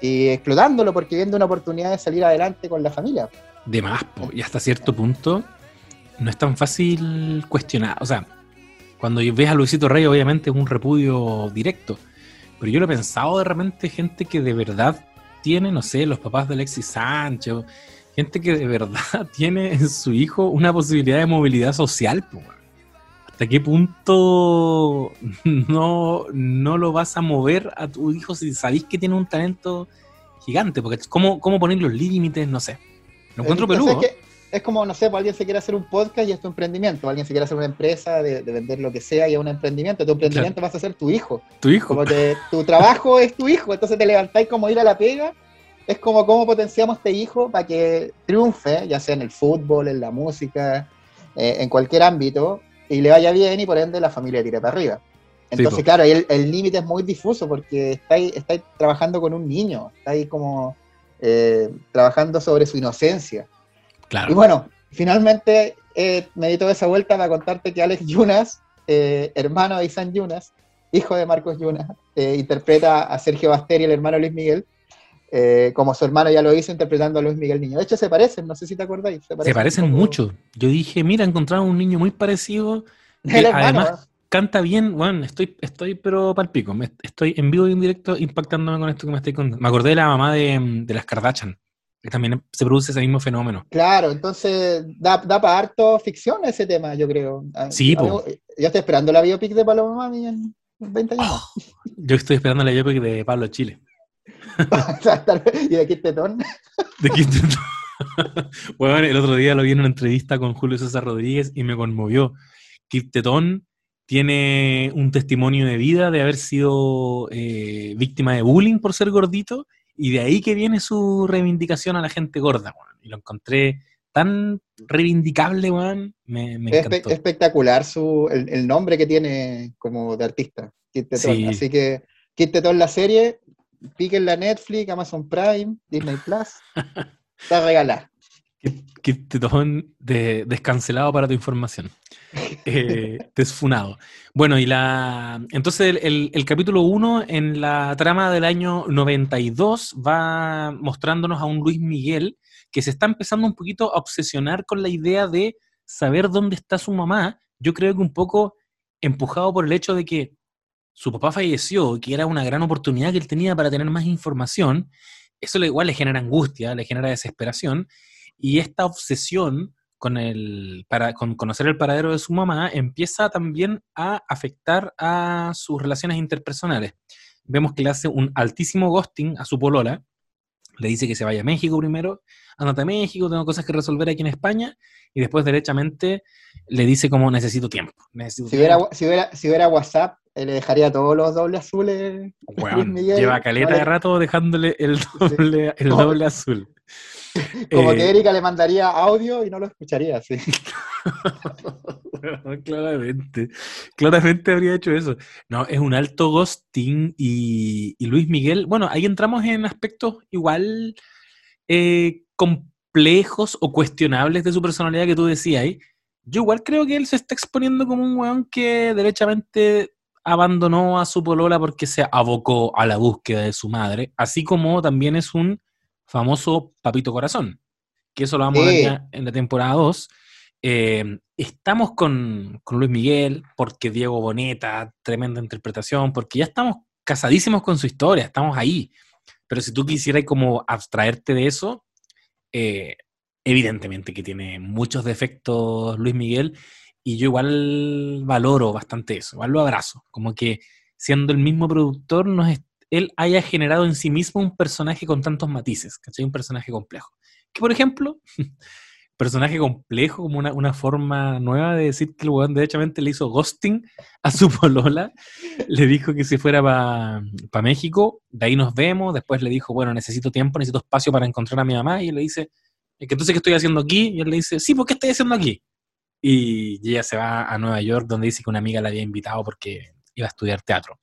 [SPEAKER 2] y explotándolo porque viendo una oportunidad de salir adelante con la familia.
[SPEAKER 1] De más, y hasta cierto punto no es tan fácil cuestionar. O sea, cuando ves a Luisito Rey, obviamente es un repudio directo. Pero yo lo he pensado de repente, gente que de verdad tiene, no sé, los papás de Alexis Sánchez gente que de verdad tiene en su hijo una posibilidad de movilidad social. ¿Hasta qué punto no, no lo vas a mover a tu hijo si sabéis que tiene un talento gigante? Porque ¿cómo, cómo poner los límites? No sé. Lo encuentro peludo.
[SPEAKER 2] Es, como, no sé, pues alguien se quiere hacer un podcast y es tu emprendimiento. Alguien se quiere hacer una empresa de, vender lo que sea y es un emprendimiento. Tu emprendimiento vas a ser tu hijo.
[SPEAKER 1] Tu hijo.
[SPEAKER 2] Como tu trabajo es tu hijo. Entonces te levantáis como ir a la pega es como cómo potenciamos este hijo para que triunfe, ya sea en el fútbol, en la música, eh, en cualquier ámbito, y le vaya bien y por ende la familia tire para arriba. Entonces, claro, ahí el límite es muy difuso porque estáis, está trabajando con un niño, estáis como eh, trabajando sobre su inocencia.
[SPEAKER 1] Claro.
[SPEAKER 2] Y bueno, finalmente eh, me di toda esa vuelta para contarte que Alex Yunas, hermano de Isan Yunas, hijo de Marcos Yunas, interpreta a Sergio Basteri, el hermano Luis Miguel, eh, como su hermano ya lo hizo interpretando a Luis Miguel Niño. De hecho, se parecen, no sé si te acordáis.
[SPEAKER 1] Se parecen, mucho. Yo dije, mira, encontraron un niño muy parecido. además, canta bien. Bueno, estoy, estoy pero palpico. estoy en vivo y en directo impactándome con esto que me estoy contando. Me acordé de la mamá de, las Kardashian, que también se produce ese mismo fenómeno.
[SPEAKER 2] Claro, entonces da, da para harto ficción ese tema, yo creo.
[SPEAKER 1] Ah, sí, Yo
[SPEAKER 2] estoy esperando la biopic de Paloma Mami en 20 años. Oh,
[SPEAKER 1] yo estoy esperando la biopic de Pablo Chile.
[SPEAKER 2] ¿Y de Kit Tetón?
[SPEAKER 1] De Kit bueno, el otro día lo vi en una entrevista con Julio César Rodríguez y me conmovió. Kit Tetón tiene un testimonio de vida de haber sido eh, víctima de bullying por ser gordito y de ahí que viene su reivindicación a la gente gorda, Y lo encontré tan reivindicable, weón. Me,
[SPEAKER 2] es espectacular su, el, nombre que tiene como de artista, Kit Tetón. Así que Kit Tetón, la serie, la Netflix, Amazon Prime, Disney Plus. Está regalada.
[SPEAKER 1] Que te de, descancelado para tu información. Eh, desfunado. Bueno, y la. Entonces, el, el capítulo 1 en la trama del año 92 va mostrándonos a un Luis Miguel que se está empezando un poquito a obsesionar con la idea de saber dónde está su mamá. Yo creo que un poco empujado por el hecho de que su papá falleció, que era una gran oportunidad que él tenía para tener más información, eso igual le genera angustia, le genera desesperación, Y esta obsesión con, el, para, con conocer el paradero de su mamá empieza también a afectar a sus relaciones interpersonales. Vemos que le hace un altísimo ghosting a su polola, le dice que se vaya a México primero, andate a México, tengo cosas que resolver aquí en España, y después derechamente le dice como necesito tiempo.
[SPEAKER 2] si, Hubiera, si, hubiera, WhatsApp, le dejaría todos los dobles azules.
[SPEAKER 1] lleva caleta de rato dejándole el doble, el doble azul.
[SPEAKER 2] Como que eh, Erika le mandaría audio y no lo escucharía, sí.
[SPEAKER 1] claramente, claramente habría hecho eso. No, es un alto ghosting y, Luis Miguel, bueno, ahí entramos en aspectos igual eh, complejos o cuestionables de su personalidad que tú decías ahí. Yo igual creo que él se está exponiendo como un weón que derechamente abandonó a su polola porque se abocó a la búsqueda de su madre, así como también es un famoso Papito Corazón, que eso lo vamos a ver en la temporada 2. Eh, estamos con, Luis Miguel, porque Diego Boneta, tremenda interpretación, porque ya estamos casadísimos con su historia, estamos ahí. Pero si tú quisieras como abstraerte de eso, eh, evidentemente que tiene muchos defectos Luis Miguel, y yo igual valoro bastante eso, igual lo abrazo, como que siendo el mismo productor nos, él haya generado en sí mismo un personaje con tantos matices, ¿cachai? Un personaje complejo. Que, por ejemplo, personaje complejo, como una, forma nueva de decir que el weón derechamente le hizo ghosting a su polola, le dijo que se fuera para México, de ahí nos vemos, después le dijo, bueno, necesito tiempo, necesito espacio para encontrar a mi mamá, y él le dice, entonces, ¿qué estoy haciendo aquí? Y él le dice, sí, ¿por qué estoy haciendo aquí? Y ella se va a Nueva York, donde dice que una amiga la había invitado porque iba a estudiar teatro.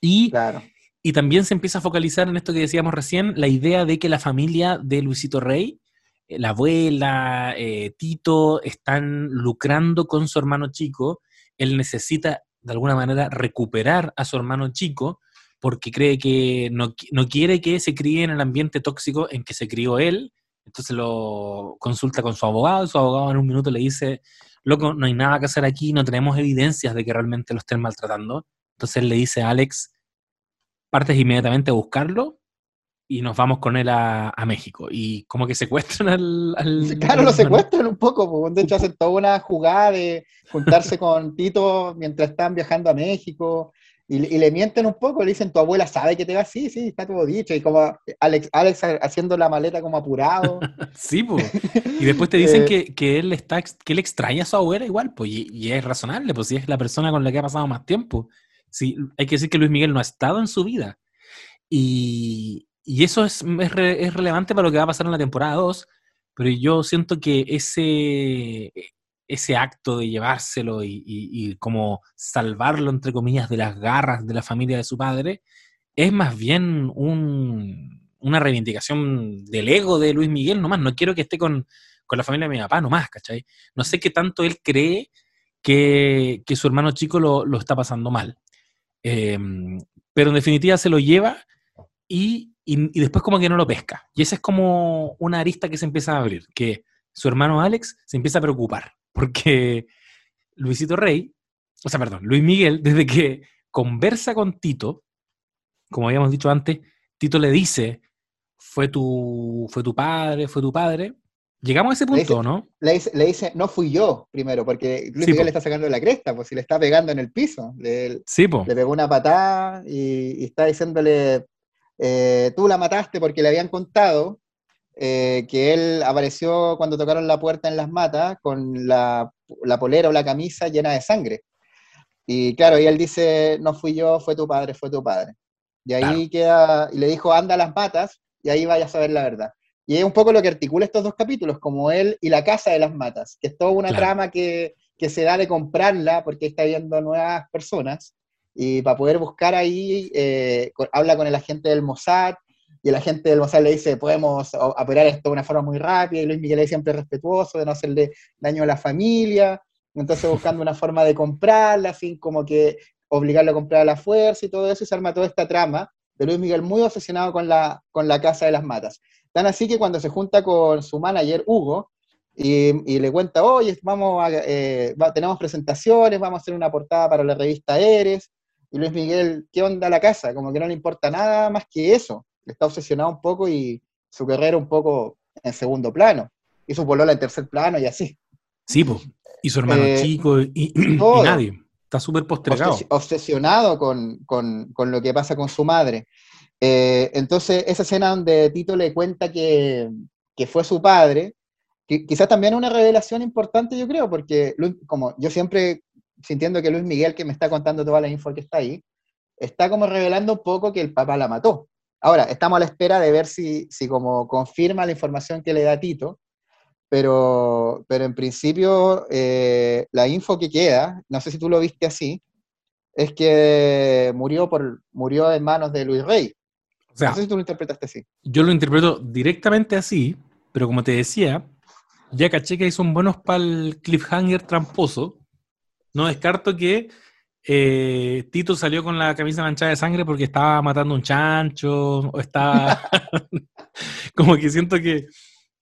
[SPEAKER 1] Y claro. Y también se empieza a focalizar en esto que decíamos recién, la idea de que la familia de Luisito Rey, eh, la abuela, eh, Tito, están lucrando con su hermano chico. Él necesita, de alguna manera, recuperar a su hermano chico porque cree que no, no quiere que se críe en el ambiente tóxico en que se crió él. Entonces lo consulta con su abogado su abogado en un minuto le dice, loco, no hay nada que hacer aquí, no tenemos evidencias de que realmente lo estén maltratando. Entonces le dice a Alex, partes inmediatamente a buscarlo y nos vamos con él a, México. Y como que secuestran al...
[SPEAKER 2] claro, lo secuestran un poco, de hecho hacen toda una jugada de juntarse con Tito mientras están viajando a México. Y, le mienten un poco, le dicen, tu abuela sabe que te va, sí, sí, está todo dicho, y como Alex, Alex haciendo la maleta como apurado.
[SPEAKER 1] sí, pues. Y después te dicen eh. que, él está, que él extraña a su abuela igual, pues, y, y, es razonable, pues si es la persona con la que ha pasado más tiempo. Sí, hay que decir que Luis Miguel no ha estado en su vida. Y, eso es, es, relevante para lo que va a pasar en la temporada 2, pero yo siento que ese, ese acto de llevárselo y, como salvarlo, entre comillas, de las garras de la familia de su padre, es más bien una reivindicación del ego de Luis Miguel nomás. No quiero que esté con, la familia de mi papá nomás, ¿cachai? No sé qué tanto él cree que, su hermano chico lo, lo, está pasando mal. Em, pero en definitiva se lo lleva y, después como que no lo pesca. Y esa es como una arista que se empieza a abrir, que su hermano Alex se empieza a preocupar, porque Luisito Rey, o sea, perdón, Luis Miguel, desde que conversa con Tito, como habíamos dicho antes, Tito le dice, fue tu, fue tu padre, fue tu padre, Llegamos a ese punto, ¿no?
[SPEAKER 2] Le dice, no fui yo primero, porque Luis Miguel le está sacando la cresta, pues si le está pegando en el piso. Le,
[SPEAKER 1] sí,
[SPEAKER 2] le pegó una patada y, está diciéndole, eh, tú la mataste porque le habían contado eh, que él apareció cuando tocaron la puerta en las matas con la, polera o la camisa llena de sangre. Y claro, y él dice, no fui yo, fue tu padre, fue tu padre. Y ahí queda, y le dijo, anda a las matas, y ahí vaya a saber la verdad. Y es un poco lo que articula estos dos capítulos, como él y la casa de las matas, que es toda una trama que, se da de comprarla porque está viendo nuevas personas. Y para poder buscar ahí, eh, habla con el agente del Mossad, y el agente del Mossad le dice, podemos operar esto de una forma muy rápida, y Luis Miguel es siempre respetuoso, de no hacerle daño a la familia, entonces buscando una forma de comprarla, así como que obligarlo a comprar a la fuerza y todo eso, y se arma toda esta trama de Luis Miguel muy obsesionado con la, con la Casa de las Matas. Tan así que cuando se junta con su manager, Hugo, y, le cuenta, oye, vamos a, eh, tenemos presentaciones, vamos a hacer una portada para la revista Eres, y Luis Miguel, ¿qué onda la casa? Como que no le importa nada más que eso, está obsesionado un poco y su carrera un poco en segundo plano. y su polola en tercer plano y así.
[SPEAKER 1] Sí, pues. Y su hermano
[SPEAKER 2] Eh,
[SPEAKER 1] chico y, nadie. Está súper postergado.
[SPEAKER 2] obses- obsesionado con, con- con lo que pasa con su madre. Eh, entonces, esa escena donde Tito le cuenta que, que fue su padre, que quizás también una revelación importante, yo creo, porque como yo siempre sintiendo que Luis Miguel, que me está contando toda la info que está ahí, está como revelando un poco que el papá la mató. Ahora, estamos a la espera de ver si, si como confirma la información que le da Tito, pero, pero en principio eh, la info que queda, no sé si tú lo viste así, es que murió, por, murió en manos de Luis Rey.
[SPEAKER 1] O sea,
[SPEAKER 2] no sé si tú lo interpretaste así.
[SPEAKER 1] yo lo interpreto directamente así, pero como te decía, ya caché que son buenos para el cliffhanger tramposo. No descarto que eh, Tito salió con la camisa manchada de sangre porque estaba matando un chancho, o estaba... como que siento que,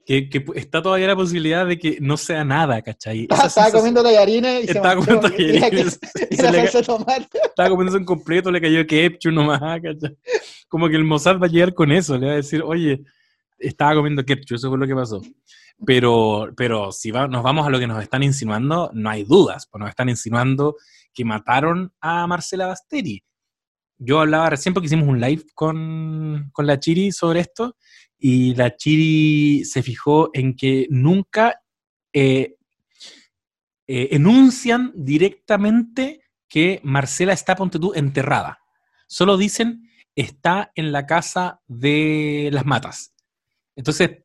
[SPEAKER 1] que- que está todavía la posibilidad de que no sea nada, ¿cachai? Esa
[SPEAKER 2] Estaba comiendo tallarines y se
[SPEAKER 1] Estaba comiendo tallarines estaba comiéndose un completo, le cayó ketchup nomás, ¿cachai? Como que el Mossad va a llegar con eso, le va a decir, oye, estaba comiendo ketchup, eso fue lo que pasó. Pero, pero si va- nos vamos a lo que nos están insinuando, no hay dudas, pues nos están insinuando que mataron a Marcela Basteri. Yo hablaba recién porque hicimos un live con, con la Chiri sobre esto y la Chiri se fijó en que nunca eh, eh, enuncian directamente que Marcela está, tú, enterrada. Solo dicen, está en la casa de las matas. Entonces,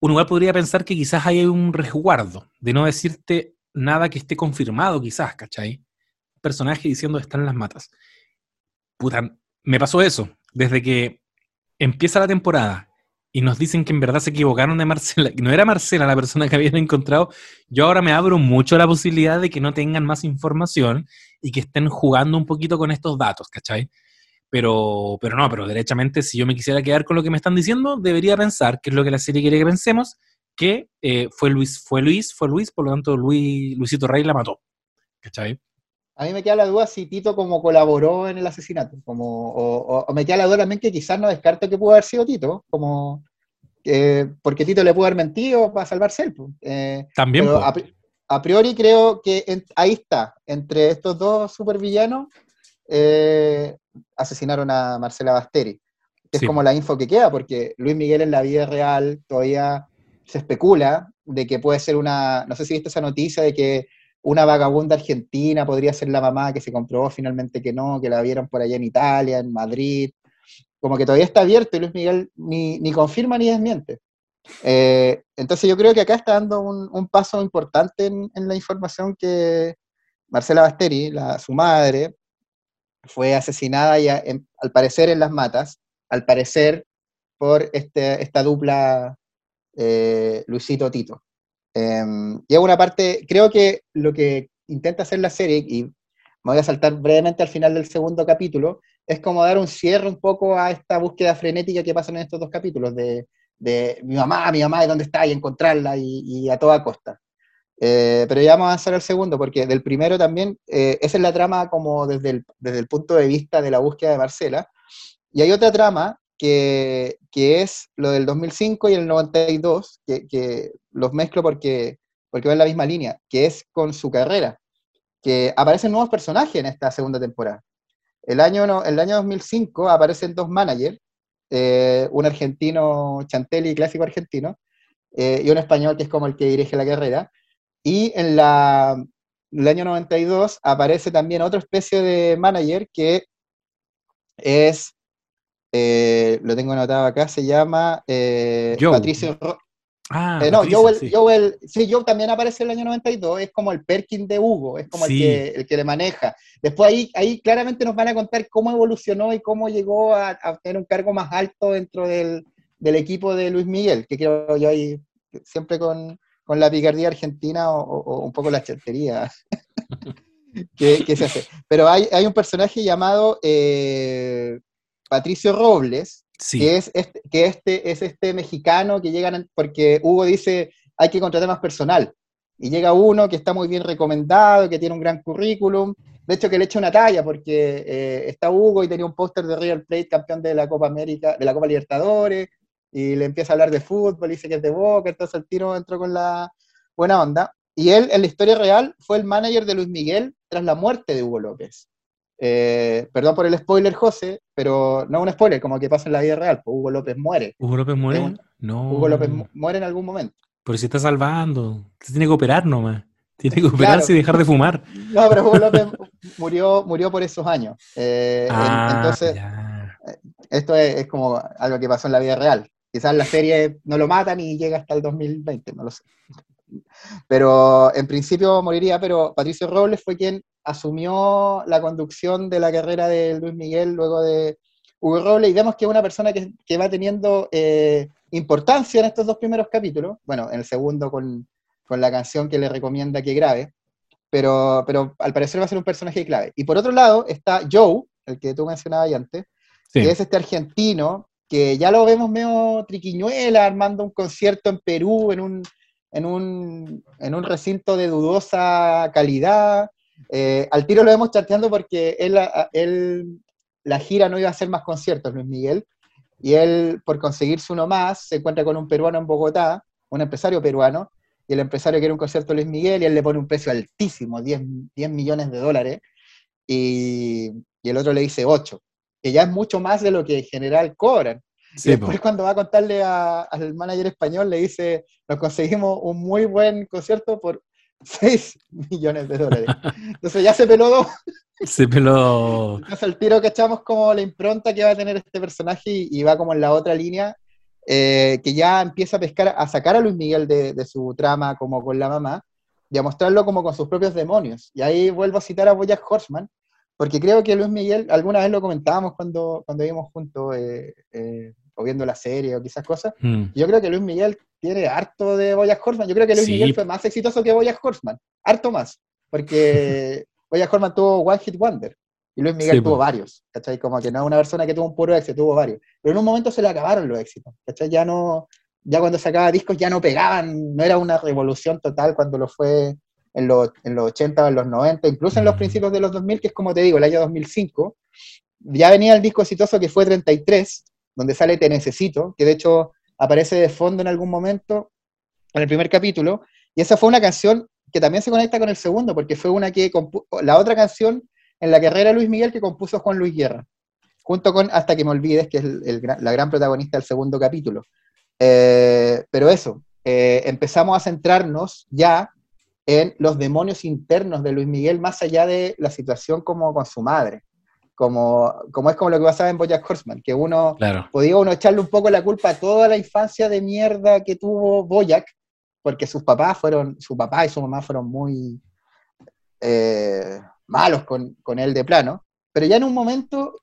[SPEAKER 1] uno igual podría pensar que quizás hay un resguardo de no decirte nada que esté confirmado, quizás, ¿cachai? Personaje diciendo está en las matas. Puta, me pasó eso. Desde que empieza la temporada y nos dicen que en verdad se equivocaron de Marcela, no era Marcela la persona que habían encontrado, yo ahora me abro mucho a la posibilidad de que no tengan más información y que estén jugando un poquito con estos datos, ¿cachai? Pero, pero no, pero derechamente, si yo me quisiera quedar con lo que me están diciendo, debería pensar, que es lo que la serie quiere que pensemos, que eh, fue Luis, fue Luis, fue Luis, por lo tanto Luis, Luisito Rey la mató. ¿Cachai?
[SPEAKER 2] A mí me queda la duda si Tito como colaboró en el asesinato, como, o, o- o me queda la duda también que quizás no descarto que pudo haber sido Tito, como eh, porque Tito le pudo haber mentido para salvarse él. Eh,
[SPEAKER 1] También,
[SPEAKER 2] pero a, pri- a priori creo que en- ahí está, entre estos dos supervillanos, eh, asesinaron a Marcela Basteri. que Es como la info que queda, porque Luis Miguel en la vida real todavía se especula de que puede ser una, no sé si viste esa noticia de que una vagabunda argentina podría ser la mamá que se comprobó finalmente que no, que la vieron por allá en Italia, en Madrid, como que todavía está abierto y Luis Miguel ni, ni confirma ni desmiente. Eh, entonces yo creo que acá está dando un, un paso importante en, la información que Marcela Basteri, su madre, fue asesinada ya al parecer en las matas, al parecer por este, esta dupla eh, Luisito Tito. Eh, y es una parte, creo que lo que intenta hacer la serie, y me voy a saltar brevemente al final del segundo capítulo, es como dar un cierre un poco a esta búsqueda frenética que pasan en estos dos capítulos, de, de mi mamá, mi mamá, ¿dónde está? Y encontrarla y, y a toda costa. Eh, pero ya vamos a avanzar al segundo, porque del primero también, eh, esa es la trama como desde el, desde el punto de vista de la búsqueda de Marcela, y hay otra trama que, es lo del 2005 y el 92, que, que los mezclo porque, porque va en la misma línea, que es con su carrera, que aparecen nuevos personajes en esta segunda temporada. El año, el año 2005 aparecen dos managers, eh, un argentino, Chantelli, clásico argentino, eh, y un español que es como el que dirige la carrera. Y en la, el año 92 aparece también otra especie de manager que es, eh, lo tengo anotado acá, se llama eh,
[SPEAKER 1] Joe.
[SPEAKER 2] Patricio Ro-
[SPEAKER 1] Ah,
[SPEAKER 2] eh, no,
[SPEAKER 1] Patricia,
[SPEAKER 2] Joel,
[SPEAKER 1] sí.
[SPEAKER 2] Joel, sí, Joe también aparece en el año 92, es como el Perkin de Hugo, es como
[SPEAKER 1] Sí.
[SPEAKER 2] el, que, el que le maneja. Después ahí, ahí claramente nos van a contar cómo evolucionó y cómo llegó a, a tener un cargo más alto dentro del, del equipo de Luis Miguel, que creo yo ahí siempre con, con la picardía argentina o, o- o un poco la chantería que, que se hace. Pero hay, hay un personaje llamado eh, Patricio Robles,
[SPEAKER 1] Sí,
[SPEAKER 2] que es este, que este es este mexicano que llegan porque Hugo dice hay que contratar más personal y llega uno que está muy bien recomendado, que tiene un gran currículum, de hecho que le echa una talla porque eh, está Hugo y tenía un póster de River Plate campeón de la Copa América, de la Copa Libertadores, y le empieza a hablar de fútbol, dice que es de Boca, entonces el tiro entró con la buena onda. Y él, en la historia real, fue el manager de Luis Miguel tras la muerte de Hugo López. Eh, perdón por el spoiler, José, pero no un spoiler, como que pasa en la vida real, pues Hugo López muere.
[SPEAKER 1] ¿Hugo López muere? no.
[SPEAKER 2] Hugo López muere en algún momento.
[SPEAKER 1] Pero si está salvando, se tiene que operar nomás. Tiene que operarse y dejar de fumar.
[SPEAKER 2] No, pero Hugo López murió, murió por esos años. Eh, ah, entonces, eh, esto es, como algo que pasó en la vida real. Quizás la serie no lo matan y llega hasta el 2020, no lo sé. Pero en principio moriría, pero Patricio Robles fue quien asumió la conducción de la carrera de Luis Miguel luego de Hugo Robles y vemos que es una persona que, que va teniendo eh, importancia en estos dos primeros capítulos, bueno, en el segundo con, con, la canción que le recomienda que grabe, pero, pero al parecer va a ser un personaje clave. Y por otro lado está Joe, el que tú mencionabas antes, que es este argentino que ya lo vemos medio triquiñuela armando un concierto en Perú en un, en un, en un recinto de dudosa calidad. Eh, al tiro lo vemos chateando porque él, él, la gira no iba a hacer más conciertos, Luis Miguel, y él, por conseguirse uno más, se encuentra con un peruano en Bogotá, un empresario peruano, y el empresario quiere un concierto Luis Miguel y él le pone un precio altísimo, 10, 10 millones de dólares, y, y, el otro le dice 8, que ya es mucho más de lo que en general cobran. y después cuando va a contarle al manager español, le dice, nos conseguimos un muy buen concierto por 6 millones de dólares. Entonces ya se peló dos.
[SPEAKER 1] Se peló.
[SPEAKER 2] Entonces el tiro que echamos como la impronta que va a tener este personaje y, va como en la otra línea, eh, que ya empieza a pescar, a sacar a Luis Miguel de, su trama como con la mamá y a mostrarlo como con sus propios demonios. Y ahí vuelvo a citar a Boyack Horseman, porque creo que Luis Miguel, alguna vez lo comentábamos cuando, cuando vimos juntos eh, eh, o viendo la serie o quizás cosas, mm. yo creo que Luis Miguel tiene harto de Boyack Horseman. Yo creo que Luis Miguel fue más exitoso que Boyack Horseman, harto más, porque Boyack Horseman tuvo One Hit Wonder y Luis Miguel tuvo varios, ¿cachai? Como que no es una persona que tuvo un puro éxito, tuvo varios. Pero en un momento se le acabaron los éxitos, ¿cachai? Ya no, ya cuando sacaba discos ya no pegaban, no era una revolución total cuando lo fue en los, en los 80 o en los 90, incluso en los mm. principios de los 2000, que es como te digo, el año 2005, ya venía el disco exitoso que fue 33, donde sale Te Necesito, que de hecho aparece de fondo en algún momento en el primer capítulo, y esa fue una canción que también se conecta con el segundo, porque fue una que la otra canción en la carrera Luis Miguel que compuso Juan Luis Guerra, junto con Hasta que me olvides, que es la gran protagonista del segundo capítulo. Eh, pero eso, eh, empezamos a centrarnos ya en los demonios internos de Luis Miguel, más allá de la situación como con su madre como, como es como lo que pasaba en Bojack Horseman, que uno podía uno echarle un poco la culpa a toda la infancia de mierda que tuvo Bojack, porque sus papás fueron, su papá y su mamá fueron muy eh, malos con, con, él de plano, pero ya en un momento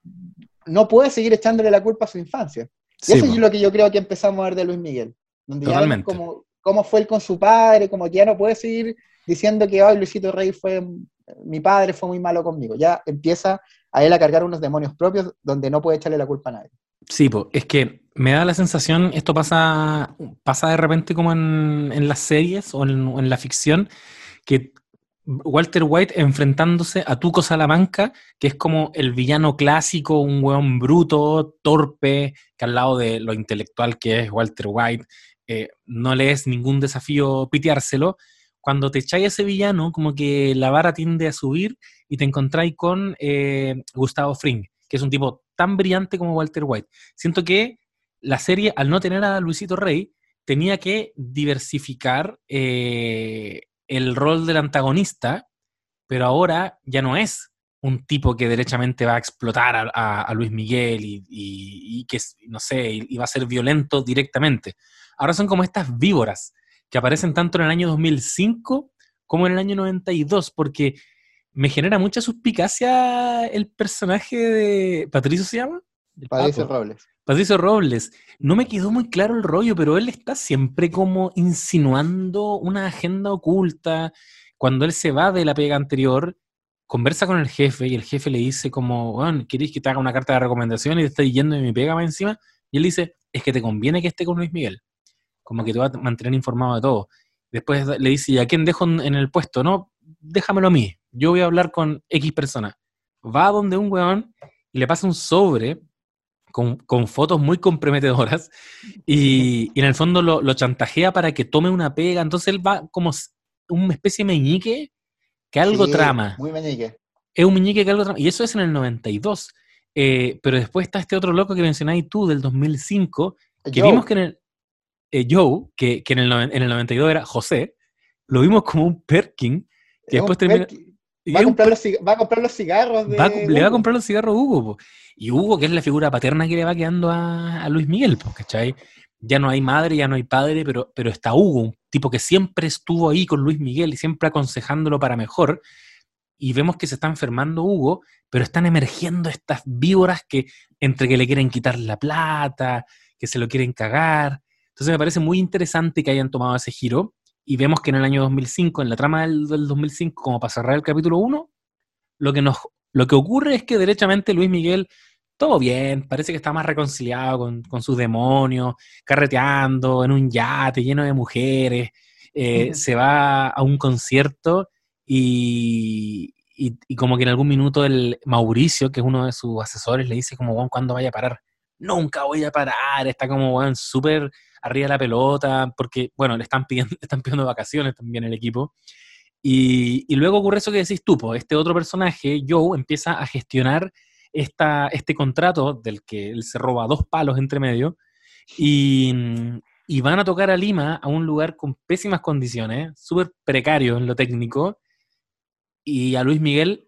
[SPEAKER 2] no puede seguir echándole la culpa a su infancia. Y eso es lo que yo creo que empezamos a ver de Luis Miguel, donde ya como cómo fue él con su padre, como que ya no puede seguir diciendo que hoy Luisito Rey fue, mi padre fue muy malo conmigo, ya empieza a él a cargar unos demonios propios donde no puede echarle la culpa a nadie.
[SPEAKER 1] Sí, pues, es que me da la sensación, esto pasa, pasa de repente como en, las series o en, la ficción, que Walter White enfrentándose a Tuco Salamanca, que es como el villano clásico, un hueón bruto, torpe, que al lado de lo intelectual que es Walter White, eh, no le es ningún desafío piteárselo. Cuando te echáis ese villano, como que la vara tiende a subir y te encontráis con eh, Gustavo Fring, que es un tipo tan brillante como Walter White. Siento que la serie, al no tener a Luisito Rey, tenía que diversificar eh, el rol del antagonista, pero ahora ya no es un tipo que derechamente va a explotar a, Luis Miguel y, que, no sé, y va a ser violento directamente. Ahora son como estas víboras que aparecen tanto en el año 2005 como en el año 92, porque me genera mucha suspicacia el personaje de. ¿Patricio se llama?
[SPEAKER 2] Patricio Robles.
[SPEAKER 1] Patricio Robles. No me quedó muy claro el rollo, pero él está siempre como insinuando una agenda oculta. Cuando él se va de la pega anterior, conversa con el jefe y el jefe le dice como, bueno, ¿queréis que te haga una carta de recomendación y te estoy yendo de mi pega más encima? Y él dice, es que te conviene que esté con Luis Miguel. Como que te va a mantener informado de todo. Después le dice, ¿y a quién dejo en el puesto? No, déjamelo a mí yo voy a hablar con X persona. Va a donde un weón y le pasa un sobre con, fotos muy comprometedoras y, en el fondo lo, chantajea para que tome una pega. Entonces él va como una especie de meñique que algo trama.
[SPEAKER 2] Muy meñique.
[SPEAKER 1] Es un meñique que algo trama. Y eso es en el 92. Eh, pero después está este otro loco que mencionáis tú del 2005, que vimos que en el. Eh, Joe, que, en, el, en, el, 92 era José, lo vimos como un Perkin, que después termina.
[SPEAKER 2] Va a, comprar los, va a, comprar los, cigarros.
[SPEAKER 1] le va a comprar los cigarros a Hugo. Y Hugo, que es la figura paterna que le va quedando a, Luis Miguel, ¿cachai? Ya no hay madre, ya no hay padre, pero, pero está Hugo, un tipo que siempre estuvo ahí con Luis Miguel y siempre aconsejándolo para mejor. Y vemos que se está enfermando Hugo, pero están emergiendo estas víboras que entre que le quieren quitar la plata, que se lo quieren cagar. Entonces me parece muy interesante que hayan tomado ese giro y vemos que en el año 2005, en la trama del, 2005, como para cerrar el capítulo 1, lo que, nos, lo que ocurre es que derechamente Luis Miguel, todo bien, parece que está más reconciliado con, sus demonios, carreteando en un yate lleno de mujeres, eh, se va a un concierto y, y, como que en algún minuto el Mauricio, que es uno de sus asesores, le dice como, ¿cuándo vaya a parar? Nunca voy a parar, está como, bueno, súper arriba de la pelota, porque, bueno, le están pidiendo, están pidiendo vacaciones también el equipo. Y, luego ocurre eso que decís tú, este otro personaje, Joe, empieza a gestionar esta, este contrato del que él se roba dos palos entre medio y, y van a tocar a Lima, a un lugar con pésimas condiciones, súper precario en lo técnico, y a Luis Miguel,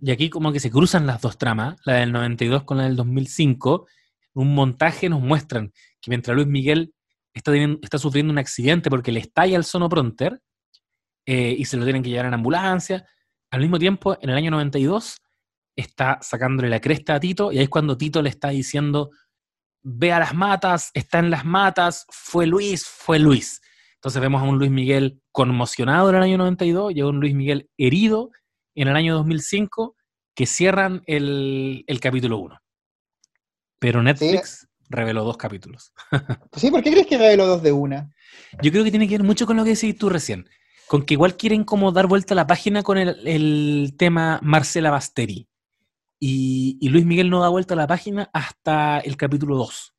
[SPEAKER 1] y aquí como que se cruzan las dos tramas, la del 92 con la del 2005, un montaje nos muestran que mientras Luis Miguel está, sufriendo un accidente porque le estalla el sonopronter eh, y se lo tienen que llevar en ambulancia. Al mismo tiempo, en el año 92, está sacándole la cresta a Tito y ahí es cuando Tito le está diciendo, ve a las matas, está en las matas, fue Luis, fue Luis. Entonces vemos a un Luis Miguel conmocionado en el año 92 y a un Luis Miguel herido en el año 2005 que cierran el, capítulo 1. Pero Netflix reveló dos capítulos.
[SPEAKER 2] sí, ¿por qué crees que reveló dos de una?
[SPEAKER 1] Yo creo que tiene que ver mucho con lo que decís tú recién, con que igual quieren como dar vuelta a la página con el, tema Marcela Basteri. Y, Luis Miguel no da vuelta a la página hasta el capítulo 2.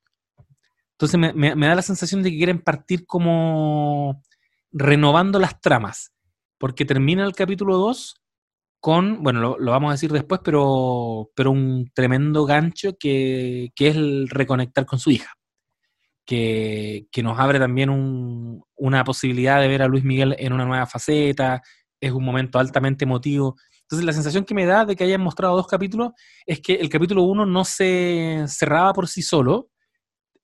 [SPEAKER 1] Entonces me, da la sensación de que quieren partir como renovando las tramas, porque termina el capítulo 2 con, bueno, lo, vamos a decir después, pero, pero un tremendo gancho que, es el reconectar con su hija, que, nos abre también una posibilidad de ver a Luis Miguel en una nueva faceta, es un momento altamente emotivo. Entonces la sensación que me da de que hayan mostrado dos capítulos es que el capítulo 1 no se cerraba por sí solo,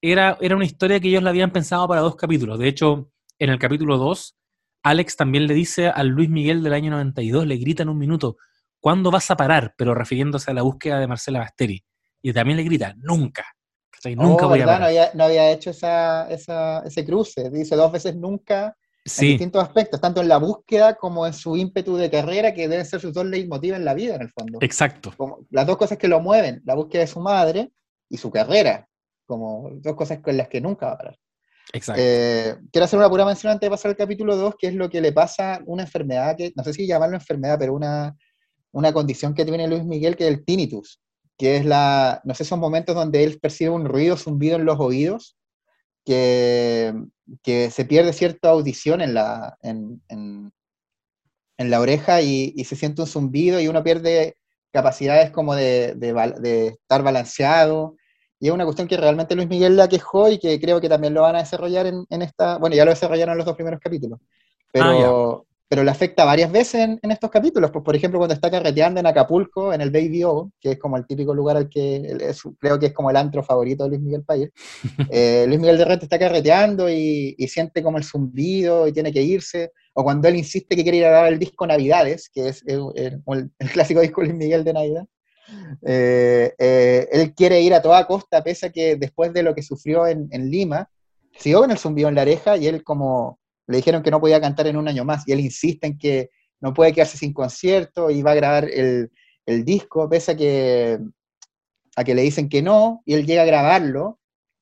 [SPEAKER 1] era, era una historia que ellos la habían pensado para dos capítulos. De hecho, en el capítulo 2 Alex también le dice al Luis Miguel del año 92, le grita en un minuto, ¿cuándo vas a parar? Pero refiriéndose a la búsqueda de Marcela Basteri. Y también le grita, nunca.
[SPEAKER 2] Nunca oh, voy a parar. No, había, hecho ese cruce. Dice dos veces nunca en distintos aspectos, tanto en la búsqueda como en su ímpetu de carrera, que deben ser sus dos leitmotiv en la vida, en el fondo.
[SPEAKER 1] Exacto.
[SPEAKER 2] las dos cosas que lo mueven, la búsqueda de su madre y su carrera, como dos cosas con las que nunca va a parar. Eh, quiero hacer una pura mención antes de pasar al capítulo 2, que es lo que le pasa una enfermedad, que no sé si llamarlo enfermedad, pero una, una condición que tiene Luis Miguel, que es el tinnitus, que es la, no sé, son momentos donde él percibe un ruido, zumbido en los oídos, que, que se pierde cierta audición en la, en, en, la oreja y, y, se siente un zumbido y uno pierde capacidades como de, de, de estar balanceado, y es una cuestión que realmente Luis Miguel la quejó y que creo que también lo van a desarrollar en, en esta, bueno, ya lo desarrollaron en los dos primeros capítulos, pero, ah, pero le afecta varias veces en, en, estos capítulos, pues por ejemplo cuando está carreteando en Acapulco, en el Baby O, que es como el típico lugar al que creo que es como el antro favorito de Luis Miguel País, eh, Luis Miguel de repente está carreteando y, y, siente como el zumbido y tiene que irse, o cuando él insiste que quiere ir a grabar el disco Navidades, que es el, el, el clásico disco Luis Miguel de Navidad, eh, eh, él quiere ir a toda costa, pese a que después de lo que sufrió en, Lima, siguió con el zumbido en la oreja y él como le dijeron que no podía cantar en un año más y él insiste en que no puede quedarse sin concierto y va a grabar el, disco, pese a que, a que le dicen que no, y él llega a grabarlo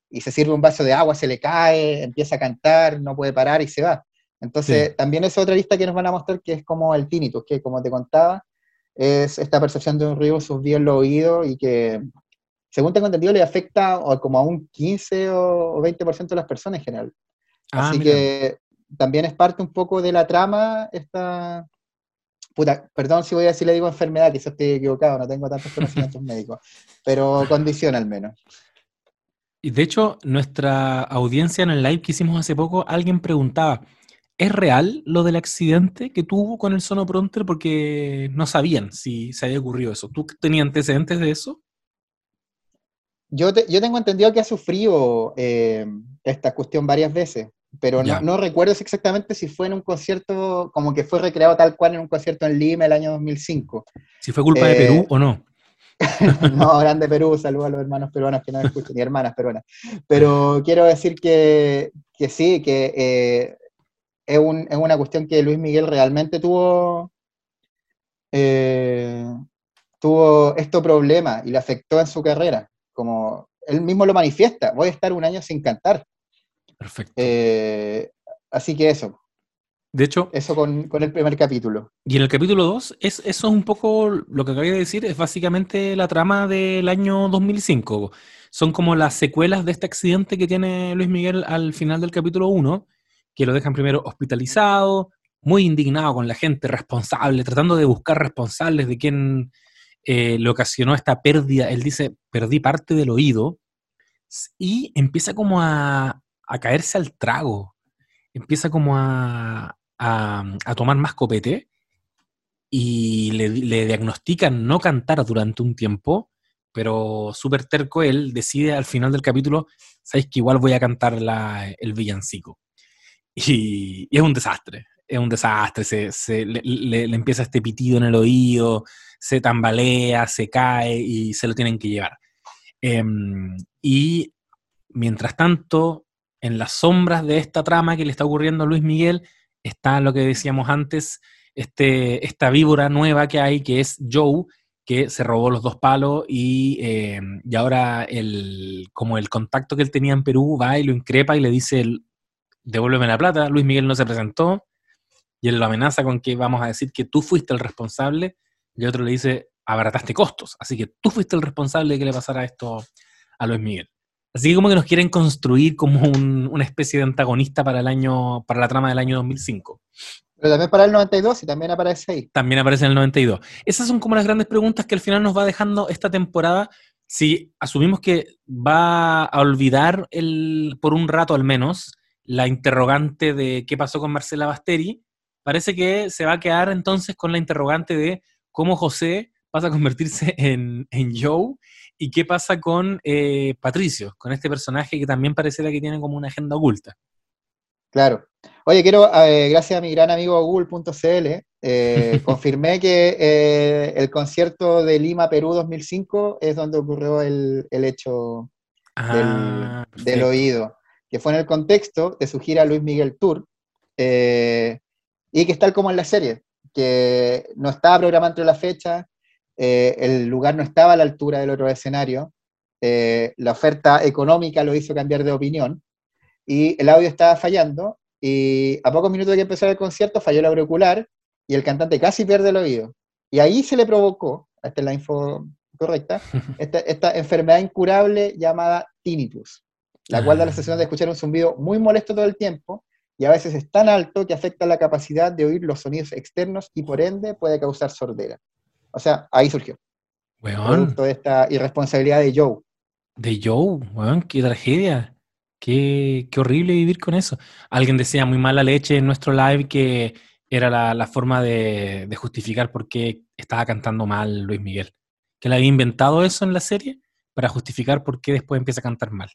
[SPEAKER 2] y se sirve un vaso de agua, se le cae, empieza a cantar, no puede parar y se va. Entonces, también es otra lista que nos van a mostrar que es como el tinnitus, que como te contaba, es esta percepción de un ruido subido en los oídos y que, según tengo entendido, le afecta como a un 15 o 20% de las personas en general. Ah, Así que también es parte un poco de la trama esta... Puta, perdón si voy a decir le digo enfermedad, quizás estoy equivocado, no tengo tantos conocimientos médicos, pero condición al menos.
[SPEAKER 1] Y de hecho, nuestra audiencia en el live que hicimos hace poco, alguien preguntaba, ¿es real lo del accidente que tuvo con el sonopronter? Porque no sabían si se había ocurrido eso. ¿Tú tenías antecedentes de eso?
[SPEAKER 2] Yo, yo tengo entendido que ha sufrido eh, esta cuestión varias veces, pero no, recuerdo exactamente si fue en un concierto, como que fue recreado tal cual en un concierto en Lima el año 2005.
[SPEAKER 1] Si fue culpa de Perú eh, o no.
[SPEAKER 2] no, grande Perú, saludos a los hermanos peruanos que no me escuchan, ni hermanas peruanas. Pero quiero decir que, que sí, que eh, es, un, es, una cuestión que Luis Miguel realmente tuvo, eh, tuvo esto problema y le afectó en su carrera. Como él mismo lo manifiesta, voy a estar un año sin cantar.
[SPEAKER 1] Perfecto.
[SPEAKER 2] Eh, así que eso.
[SPEAKER 1] De hecho.
[SPEAKER 2] Eso con, el primer capítulo.
[SPEAKER 1] Y en el capítulo 2, es, eso es un poco lo que acabé de decir, es básicamente la trama del año 2005. Son como las secuelas de este accidente que tiene Luis Miguel al final del capítulo 1, que lo dejan primero hospitalizado, muy indignado con la gente responsable, tratando de buscar responsables de quién eh, le ocasionó esta pérdida. Él dice, perdí parte del oído. Y empieza como a, a caerse al trago. Empieza como a, a, tomar más copete y le, diagnostican no cantar durante un tiempo, pero súper terco él decide al final del capítulo, sabéis que igual voy a cantar el villancico. Y, es un desastre, es un desastre, se, le, empieza este pitido en el oído, se tambalea, se cae y se lo tienen que llevar. Em, y mientras tanto, en las sombras de esta trama que le está ocurriendo a Luis Miguel, está lo que decíamos antes, este, esta víbora nueva que hay, que es Joe, que se robó los dos palos y, eh, y, ahora el, como el contacto que él tenía en Perú va y lo increpa y le dice, devuélveme la plata, Luis Miguel no se presentó, y él lo amenaza con que vamos a decir que tú fuiste el responsable, y otro le dice, abarataste costos, así que tú fuiste el responsable de que le pasara esto a Luis Miguel. Así que como que nos quieren construir como una especie de antagonista para el año, para la trama del año 2005.
[SPEAKER 2] Pero también para el 92 y también aparece ahí.
[SPEAKER 1] También aparece en el 92. Esas son como las grandes preguntas que al final nos va dejando esta temporada. Si asumimos que va a olvidar el, por un rato al menos la interrogante de qué pasó con Marcela Basteri, parece que se va a quedar entonces con la interrogante de cómo José pasa a convertirse en, en Joe ¿Y qué pasa con eh, Patricio, con este personaje que también pareciera que tiene como una agenda oculta?
[SPEAKER 2] Claro. Oye, quiero, eh, gracias a mi gran amigo Google.cl, eh, confirmé que el concierto de Lima, Perú 2005 es donde ocurrió el, hecho ah, del, oído, que fue en el contexto de su gira Luis Miguel Tour, y que es tal como en la serie, que no estaba programado entre la fecha, eh, el lugar no estaba a la altura del otro escenario, eh, la oferta económica lo hizo cambiar de opinión y el audio estaba fallando y a pocos minutos de que empezara el concierto falló el auricular y el cantante casi pierde el oído. Y ahí se le provocó, esta es la info correcta, esta, enfermedad incurable llamada tinnitus, la cual da la sensación de escuchar un zumbido muy molesto todo el tiempo y a veces es tan alto que afecta la capacidad de oír los sonidos externos y por ende puede causar sordera. O sea, ahí surgió.
[SPEAKER 1] Weón.
[SPEAKER 2] Toda esta irresponsabilidad de Joe.
[SPEAKER 1] De Joe, weón, qué tragedia. Qué, horrible vivir con eso. Alguien decía muy mala leche en nuestro live que era la, forma de, justificar por qué estaba cantando mal Luis Miguel. Que le había inventado eso en la serie para justificar por qué después empieza a cantar mal.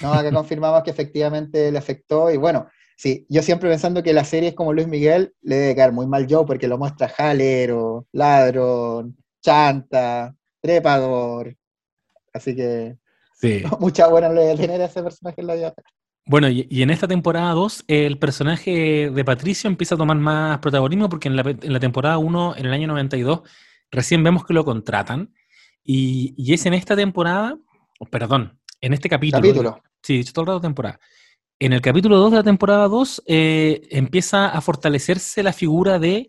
[SPEAKER 2] No, acá confirmamos que efectivamente le afectó y bueno, Sí, yo siempre pensando que la serie es como Luis Miguel, le debe caer muy mal yo porque lo muestra jalero, ladrón, chanta, trepador. Así que
[SPEAKER 1] sí.
[SPEAKER 2] mucha buena le debe tener a ese personaje en la vida.
[SPEAKER 1] Bueno, y, en esta temporada 2, el personaje de Patricio empieza a tomar más protagonismo porque en la, temporada 1, en el año 92, recién vemos que lo contratan. Y, y es en esta temporada, perdón, en este capítulo.
[SPEAKER 2] Capítulo.
[SPEAKER 1] Sí, dicho todo el rato temporada en el capítulo 2 de la temporada 2 eh, empieza a fortalecerse la figura de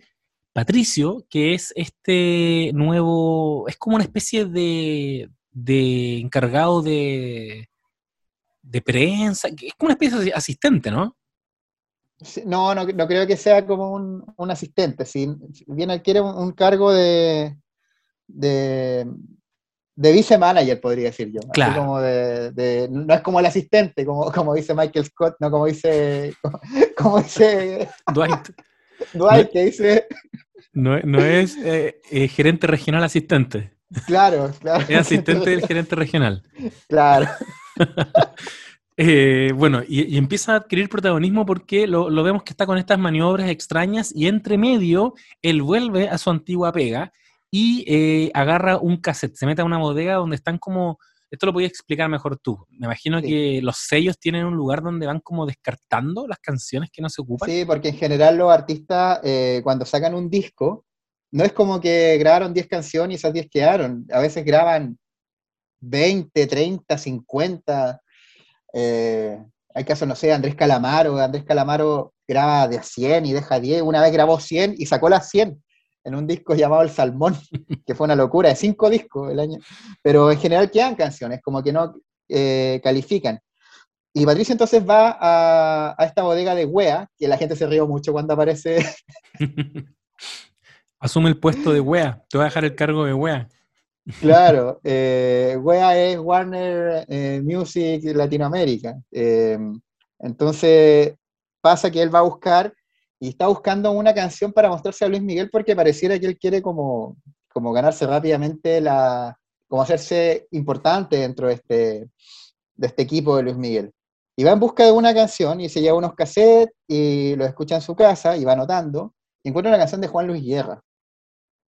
[SPEAKER 1] Patricio, que es este nuevo, es como una especie de, de encargado de, de prensa, es como una especie de asistente, ¿no?
[SPEAKER 2] No, no, no creo que sea como un, asistente. Si bien adquiere un, cargo de, de, de vice manager, podría decir yo.
[SPEAKER 1] Claro.
[SPEAKER 2] Como de, no es como el asistente, como, como dice Michael Scott, no como dice, como, dice
[SPEAKER 1] Dwight.
[SPEAKER 2] Dwight, que dice...
[SPEAKER 1] No, es eh, eh, gerente regional asistente.
[SPEAKER 2] Claro, claro.
[SPEAKER 1] Es asistente del gerente regional.
[SPEAKER 2] Claro.
[SPEAKER 1] Eh, bueno, y, empieza a adquirir protagonismo porque lo, vemos que está con estas maniobras extrañas y entre medio él vuelve a su antigua pega y eh, agarra un cassette, se mete a una bodega donde están como, esto lo podías explicar mejor tú, me imagino que los sellos tienen un lugar donde van como descartando las canciones que no se ocupan.
[SPEAKER 2] Sí, porque en general los artistas eh, cuando sacan un disco, no es como que grabaron 10 canciones y esas 10 quedaron, a veces graban 20, 30, 50 eh, hay casos, no sé, Andrés Calamaro, Andrés Calamaro graba de a 100 y deja 10, una vez grabó 100 y sacó las 100 en un disco llamado El Salmón, que fue una locura, de cinco discos el año, pero en general quedan canciones, como que no eh, califican. Y Patricio entonces va a, esta bodega de Wea, que la gente se rió mucho cuando aparece.
[SPEAKER 1] Asume el puesto de Wea, te voy a dejar el cargo de Wea.
[SPEAKER 2] Claro, eh, Wea es Warner eh, Music Latinoamérica. Eh, entonces pasa que él va a buscar y está buscando una canción para mostrarse a Luis Miguel porque pareciera que él quiere como, como ganarse rápidamente la, como hacerse importante dentro de este, de este equipo de Luis Miguel. Y va en busca de una canción y se lleva unos cassettes y lo escucha en su casa y va anotando y encuentra una canción de Juan Luis Guerra.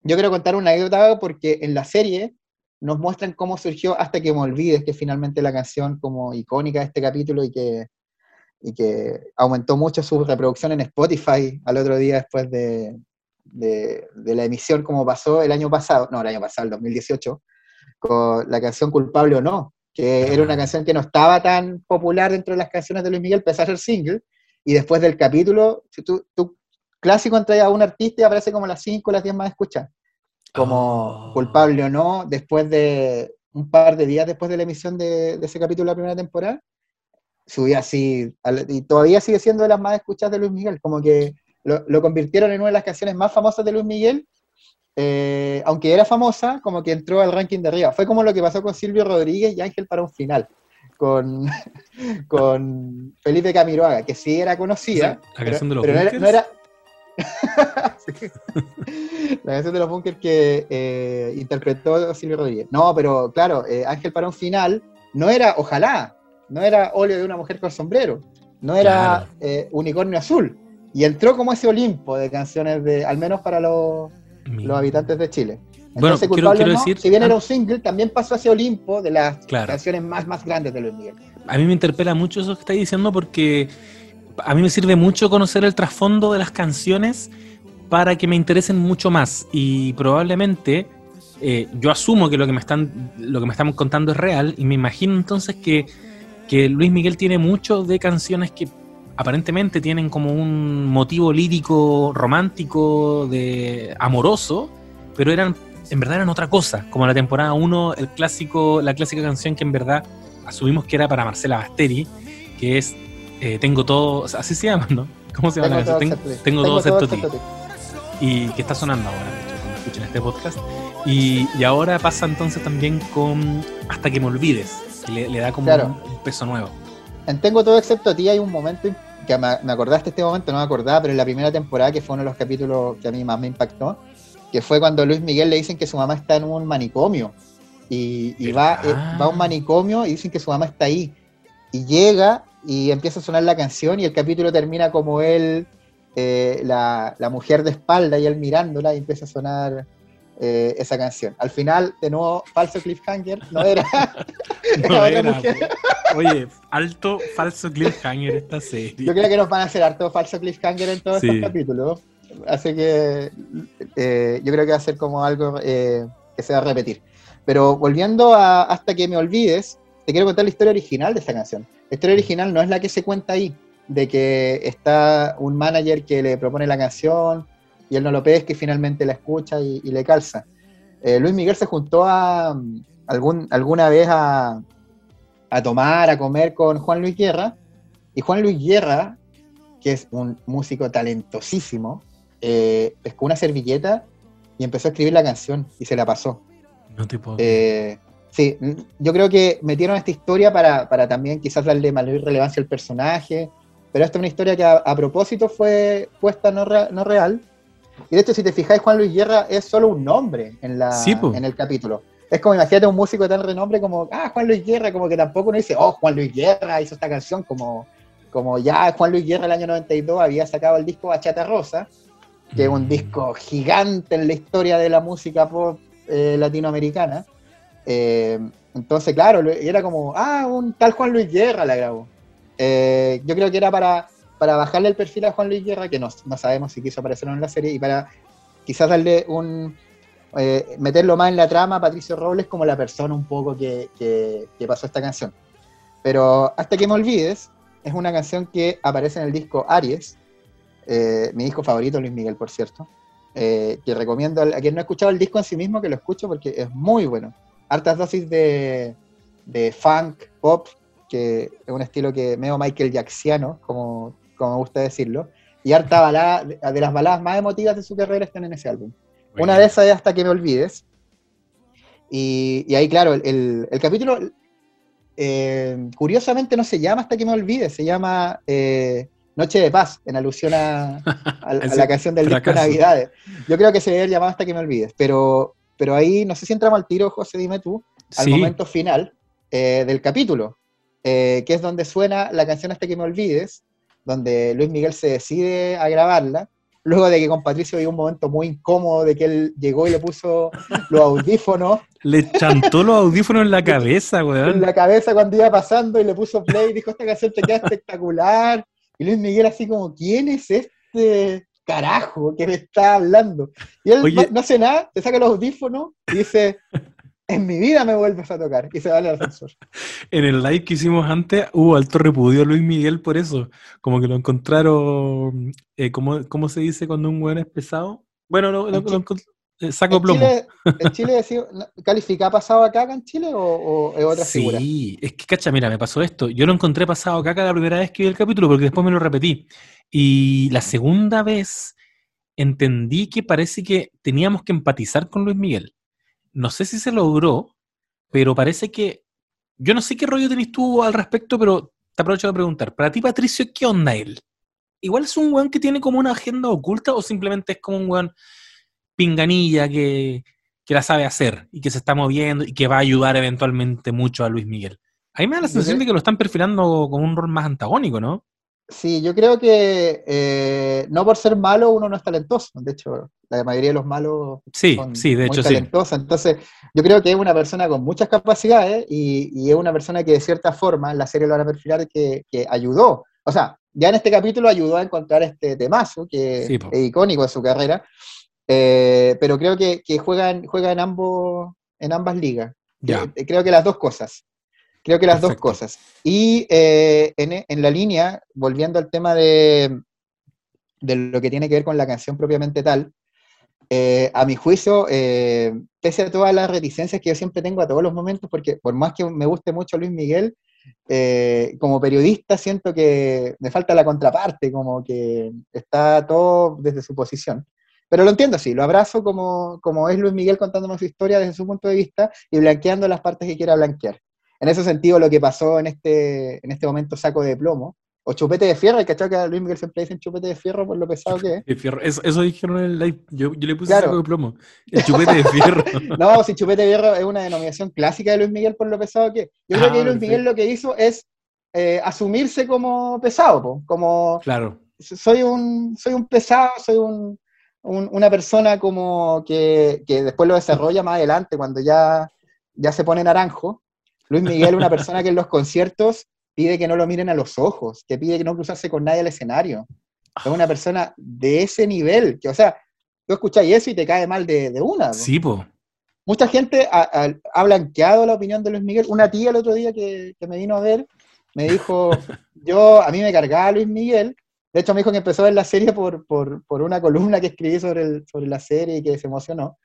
[SPEAKER 2] Yo quiero contar una anécdota porque en la serie nos muestran cómo surgió Hasta que me olvides, que finalmente la canción como icónica de este capítulo y que, y que aumentó mucho su reproducción en Spotify al otro día después de, de, la emisión como pasó el año pasado, no, el año pasado, el 2018, con la canción Culpable o No, que era una canción que no estaba tan popular dentro de las canciones de Luis Miguel, empezó a ser single, y después del capítulo, si tú, tú clásico entra a un artista y aparece como las 5 o las 10 más escuchadas. Como oh. culpable o no, después de un par de días después de la emisión de, ese capítulo de la primera temporada, subía así, y todavía sigue siendo de las más escuchadas de Luis Miguel, como que lo, convirtieron en una de las canciones más famosas de Luis Miguel, eh, aunque era famosa, como que entró al ranking de arriba. Fue como lo que pasó con Silvio Rodríguez y Ángel para un final, con, con Felipe Camiroaga, que sí era conocida,
[SPEAKER 1] la canción de los
[SPEAKER 2] pero no era la canción de los bunkers que eh, interpretó Silvio Rodríguez. No, pero claro, eh, Ángel para un final no era Ojalá, no era Óleo de una mujer con sombrero, no era eh, Unicornio Azul. Y entró como ese Olimpo de canciones, de al menos para los, los habitantes de Chile.
[SPEAKER 1] Entonces, bueno, quiero, decir,
[SPEAKER 2] si bien era un single, también pasó a ese Olimpo de las canciones más, más grandes de Luis Miguel.
[SPEAKER 1] A mí me interpela mucho eso que está diciendo porque a mí me sirve mucho conocer el trasfondo de las canciones para que me interesen mucho más y probablemente eh, yo asumo que lo que me están lo que me están contando es real y me imagino entonces que, que Luis Miguel tiene mucho de canciones que aparentemente tienen como un motivo lírico romántico de amoroso pero eran en verdad eran otra cosa como la temporada 1 el clásico la clásica canción que en verdad asumimos que era para Marcela Basteri que es eh, tengo todo, así se llama, ¿no? ¿Cómo se llama
[SPEAKER 2] tengo,
[SPEAKER 1] tengo, tengo, todo, excepto ti. Y que está sonando ahora, de hecho, cuando escuchen este podcast. Y, y, ahora pasa entonces también con Hasta que me olvides, que le, da como un, peso nuevo.
[SPEAKER 2] En Tengo todo excepto a ti hay un momento que me, me acordaste este momento, no me acordaba, pero en la primera temporada, que fue uno de los capítulos que a mí más me impactó, que fue cuando Luis Miguel le dicen que su mamá está en un manicomio. Y, y va, eh, va a un manicomio y dicen que su mamá está ahí. Y llega y empieza a sonar la canción y el capítulo termina como él, eh, la, mujer de espalda y él mirándola y empieza a sonar eh, esa canción. Al final, de nuevo, falso cliffhanger, no era.
[SPEAKER 1] no era, Oye, alto falso cliffhanger esta serie.
[SPEAKER 2] Yo creo que nos van a hacer harto falso cliffhanger en todos estos capítulos. Así que eh, yo creo que va a ser como algo que se va a repetir. Pero volviendo a Hasta que me olvides, te quiero contar la historia original de esta canción. La historia original no es la que se cuenta ahí, de que está un manager que le propone la canción y él no lo pesca y finalmente la escucha y, le calza. Eh, Luis Miguel se juntó a, algún, alguna vez a, a tomar, a comer con Juan Luis Guerra, y Juan Luis Guerra, que es un músico talentosísimo, eh, pescó una servilleta y empezó a escribir la canción y se la pasó.
[SPEAKER 1] No te puedo.
[SPEAKER 2] Eh, sí, yo creo que metieron esta historia para, para también quizás darle mayor relevancia al personaje, pero esta es una historia que a, propósito fue puesta no, no, real. Y de hecho, si te fijáis, Juan Luis Guerra es solo un nombre en, la, en el capítulo. Es como, imagínate un músico de tal renombre como, ah, Juan Luis Guerra, como que tampoco uno dice, oh, Juan Luis Guerra hizo esta canción, como, como ya Juan Luis Guerra el año 92 había sacado el disco Bachata Rosa, que es un mm. disco gigante en la historia de la música pop eh, latinoamericana. Eh, entonces, claro, era como, ah, un tal Juan Luis Guerra la grabó. Eh, yo creo que era para, para bajarle el perfil a Juan Luis Guerra, que no, no sabemos si quiso aparecer en la serie, y para quizás darle un. Eh, meterlo más en la trama a Patricio Robles como la persona un poco que, que, pasó esta canción. Pero Hasta que me olvides es una canción que aparece en el disco Aries, eh, mi disco favorito, Luis Miguel, por cierto. que recomiendo a quien no ha escuchado el disco en sí mismo que lo escuche porque es muy bueno. Hartas dosis de, de funk, pop, que es un estilo que medio Michael Jacksoniano, como, como me gusta decirlo, y harta balada, de las baladas más emotivas de su carrera están en ese álbum. Una de esas es Hasta que me olvides. Y, ahí, claro, el, capítulo eh, curiosamente no se llama Hasta que me olvides, se llama eh, Noche de Paz, en alusión a, la canción del disco Navidades. Yo creo que se debe llamado Hasta que me olvides, pero, pero ahí no sé si entramos al tiro, José, dime tú, al momento final eh, del capítulo. Que es donde suena la canción Hasta que me olvides, donde Luis Miguel se decide a grabarla, luego de que con Patricio había un momento muy incómodo de que él llegó y le puso los audífonos.
[SPEAKER 1] Le chantó los audífonos en la cabeza, weón.
[SPEAKER 2] En la cabeza cuando iba pasando y le puso play y dijo, esta canción te queda espectacular. Y Luis Miguel así como, ¿quién es este carajo que me está hablando? Y él no, no, hace nada, te saca los audífonos y dice, en mi vida me vuelves a tocar. Y se va al ascensor.
[SPEAKER 1] en el live que hicimos antes hubo alto repudio a Luis Miguel por eso. Como que lo encontraron, eh, ¿cómo, se dice cuando un weón es pesado? Bueno, lo, lo, eh, saco plomo.
[SPEAKER 2] Chile, ¿En Chile califica pasado acá en Chile o, es otra figura?
[SPEAKER 1] Sí, es que cacha, mira, me pasó esto. Yo lo encontré pasado acá la primera vez que vi el capítulo porque después me lo repetí. Y la segunda vez entendí que parece que teníamos que empatizar con Luis Miguel no sé si se logró, pero parece que. Yo no sé qué rollo tenés tú al respecto, pero te aprovecho de preguntar. Para ti, Patricio, ¿qué onda él? ¿Igual es un weón que tiene como una agenda oculta o simplemente es como un weón pinganilla que, que la sabe hacer y que se está moviendo y que va a ayudar eventualmente mucho a Luis Miguel? A mí me da la sensación de que lo están perfilando con un rol más antagónico, ¿no?
[SPEAKER 2] Sí, yo creo que eh, no por ser malo uno no es talentoso. De hecho, la mayoría de los malos
[SPEAKER 1] sí, son sí, de muy talentosos.
[SPEAKER 2] Entonces, yo creo que es una persona con muchas capacidades y, es una persona que de cierta forma en la serie lo van a perfilar que, ayudó. O sea, ya en este capítulo ayudó a encontrar este temazo que es icónico de su carrera. Eh, pero creo que, juega, en, juega en, ambos, en ambas ligas. Eh, creo que las dos cosas. Creo que las dos cosas. Y eh, en, la línea, volviendo al tema de, de, lo que tiene que ver con la canción propiamente tal, eh, a mi juicio, eh, pese a todas las reticencias que yo siempre tengo a todos los momentos, porque por más que me guste mucho Luis Miguel, como periodista siento que me falta la contraparte, como que está todo desde su posición. Pero lo entiendo así, lo abrazo como, como es Luis Miguel contándome su historia desde su punto de vista y blanqueando las partes que quiera blanquear en ese sentido, lo que pasó en este, en este momento saco de plomo, o chupete de fierro, ¿cachai? Que a Luis Miguel siempre dicen chupete de fierro por lo pesado que es.
[SPEAKER 1] fierro. Eso, dijeron en el live. Yo, yo le puse saco de plomo. El chupete de fierro.
[SPEAKER 2] no, si chupete de fierro es una denominación clásica de Luis Miguel por lo pesado que es. Yo creo que ah, Luis Miguel lo que hizo es eh, asumirse como pesado, como.
[SPEAKER 1] Claro.
[SPEAKER 2] Soy un, soy un pesado, soy un, una persona como que, que, después lo desarrolla más adelante, cuando ya, ya se pone naranjo. Luis Miguel, una persona que en los conciertos pide que no lo miren a los ojos, que pide que no cruzarse con nadie al escenario. Es una persona de ese nivel, que, o sea, tú escuchas eso y te cae mal de, una.
[SPEAKER 1] Sí, po.
[SPEAKER 2] Mucha gente ha, blanqueado la opinión de Luis Miguel. Una tía el otro día que, me vino a ver me dijo, yo, a mí me cargaba Luis Miguel. De hecho, me dijo que empezó a ver la serie por, una columna que escribí sobre, sobre la serie y que se emocionó.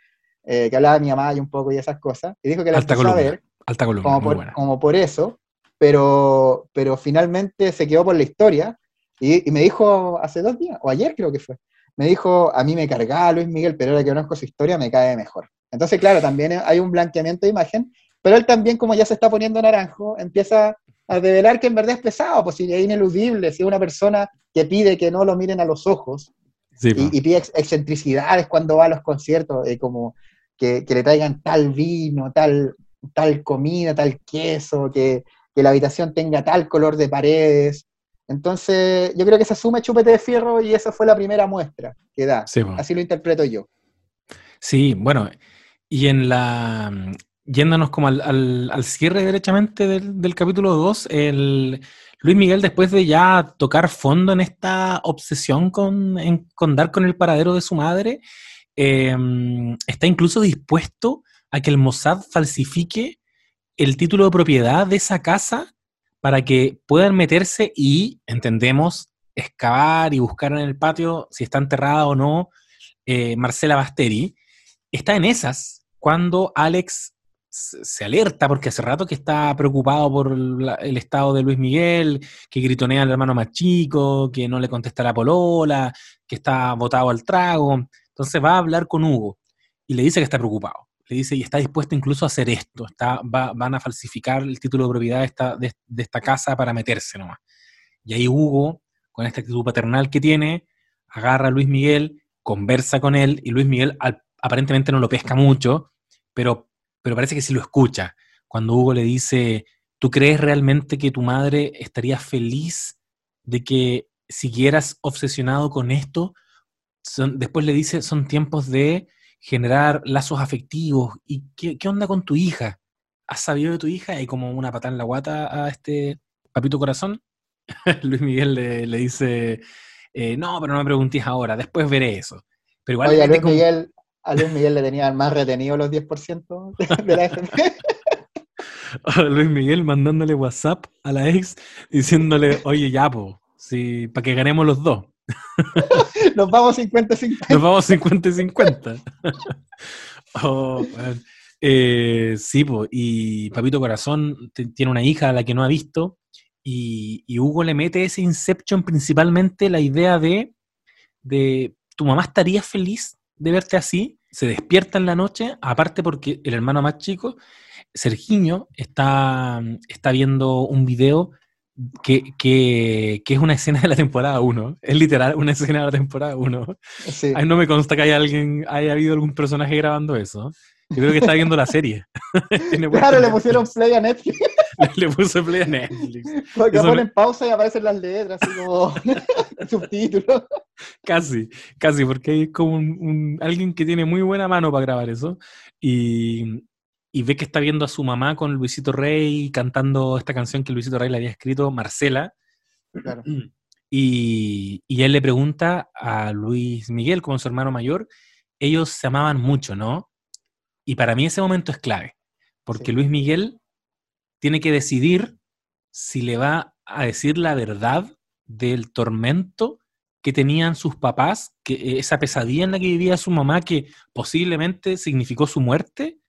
[SPEAKER 2] que hablaba de mi mamá y un poco y esas cosas, y dijo que la
[SPEAKER 1] alta
[SPEAKER 2] empezó
[SPEAKER 1] columna,
[SPEAKER 2] a ver
[SPEAKER 1] alta columna,
[SPEAKER 2] como,
[SPEAKER 1] muy
[SPEAKER 2] por,
[SPEAKER 1] buena.
[SPEAKER 2] como por eso, pero, pero finalmente se quedó por la historia y, y me dijo hace dos días, o ayer creo que fue, me dijo, a mí me cargaba Luis Miguel, pero ahora que conozco su historia me cae mejor. Entonces, claro, también hay un blanqueamiento de imagen, pero él también, como ya se está poniendo naranjo, empieza a revelar que en verdad es pesado, pues si es ineludible, si es una persona que pide que no lo miren a los ojos
[SPEAKER 1] Sí, po.
[SPEAKER 2] y, y pide ex- excentricidades cuando va a los conciertos, eh, como que, que le traigan tal vino, tal, tal comida, tal queso, que, que la habitación tenga tal color de paredes. Entonces, yo creo que se asume chupete de fierro y esa fue la primera muestra que da.
[SPEAKER 1] Sí.
[SPEAKER 2] Así lo interpreto yo.
[SPEAKER 1] Sí, bueno, y en la. Yéndonos como al, al- al cierre derechamente del, del capítulo 2, el Luis Miguel, después de ya tocar fondo en esta obsesión con, en- con dar con el paradero de su madre, eh, está incluso dispuesto a que el Mossad falsifique el título de propiedad de esa casa para que puedan meterse y, entendemos, excavar y buscar en el patio si está enterrada o no eh, Marcela Basteri está en esas cuando Alex se alerta porque hace rato que está preocupado por el estado de Luis Miguel, que gritonea al hermano más chico, que no le contesta la polola, que está botado al trago. Entonces va a hablar con Hugo y le dice que está preocupado. Le dice y está dispuesto incluso a hacer esto. Está, va- van a falsificar el título de propiedad de esta, casa para meterse nomás. Y ahí Hugo, con esta actitud paternal que tiene, agarra a Luis Miguel, conversa con él y Luis Miguel aparentemente no lo pesca mucho, pero, pero parece que sí lo escucha. Cuando Hugo le dice, ¿tú crees realmente que tu madre estaría feliz de que siguieras obsesionado con esto? Después le dice, son tiempos de generar lazos afectivos. ¿Y qué, qué onda con tu hija? ¿Has sabido de tu hija? Y como una patada en la guata a este papito corazón. Luis Miguel le, le dice, eh, no, pero no me preguntes ahora, después veré eso. Pero igual
[SPEAKER 2] Oye, a Luis,
[SPEAKER 1] como-
[SPEAKER 2] Miguel, a Luis Miguel le tenían más retenido los 10% de la FP.
[SPEAKER 1] Luis Miguel mandándole WhatsApp a la ex diciéndole, oye, ya, po, si, para que ganemos los dos.
[SPEAKER 2] Nos vamos 50-50.
[SPEAKER 1] Nos vamos 50 y 50. Oh. Eh, sí, y Papito Corazón tiene una hija a la que no ha visto, y, y Hugo le mete ese Inception principalmente la idea de, de tu mamá estaría feliz de verte así, se despierta en la noche, aparte porque el hermano más chico, Sergiño, está, está viendo un video que, que, que es una escena de la temporada 1, es literal una escena de la temporada 1.
[SPEAKER 2] Sí.
[SPEAKER 1] No me consta que haya alguien, haya habido algún personaje grabando eso. Yo creo que está viendo la serie.
[SPEAKER 2] Claro, le pusieron play a Netflix.
[SPEAKER 1] Le, le puso play a Netflix.
[SPEAKER 2] Porque
[SPEAKER 1] Eso
[SPEAKER 2] ponen pausa y aparecen las letras, así como subtítulos.
[SPEAKER 1] Casi, casi, porque hay como un, un- alguien que tiene muy buena mano para grabar eso. Y, y ve que está viendo a su mamá con Luisito Rey cantando esta canción que Luisito Rey le había escrito, Marcela.
[SPEAKER 2] Claro.
[SPEAKER 1] Y, y él le pregunta a Luis Miguel, como su hermano mayor, ellos se amaban mucho, ¿no? Y para mí ese momento es clave, porque
[SPEAKER 2] Sí.
[SPEAKER 1] Luis Miguel tiene que decidir si le va a decir la verdad del tormento que tenían sus papás, que eh, esa pesadilla en la que vivía su mamá, que posiblemente significó su muerte,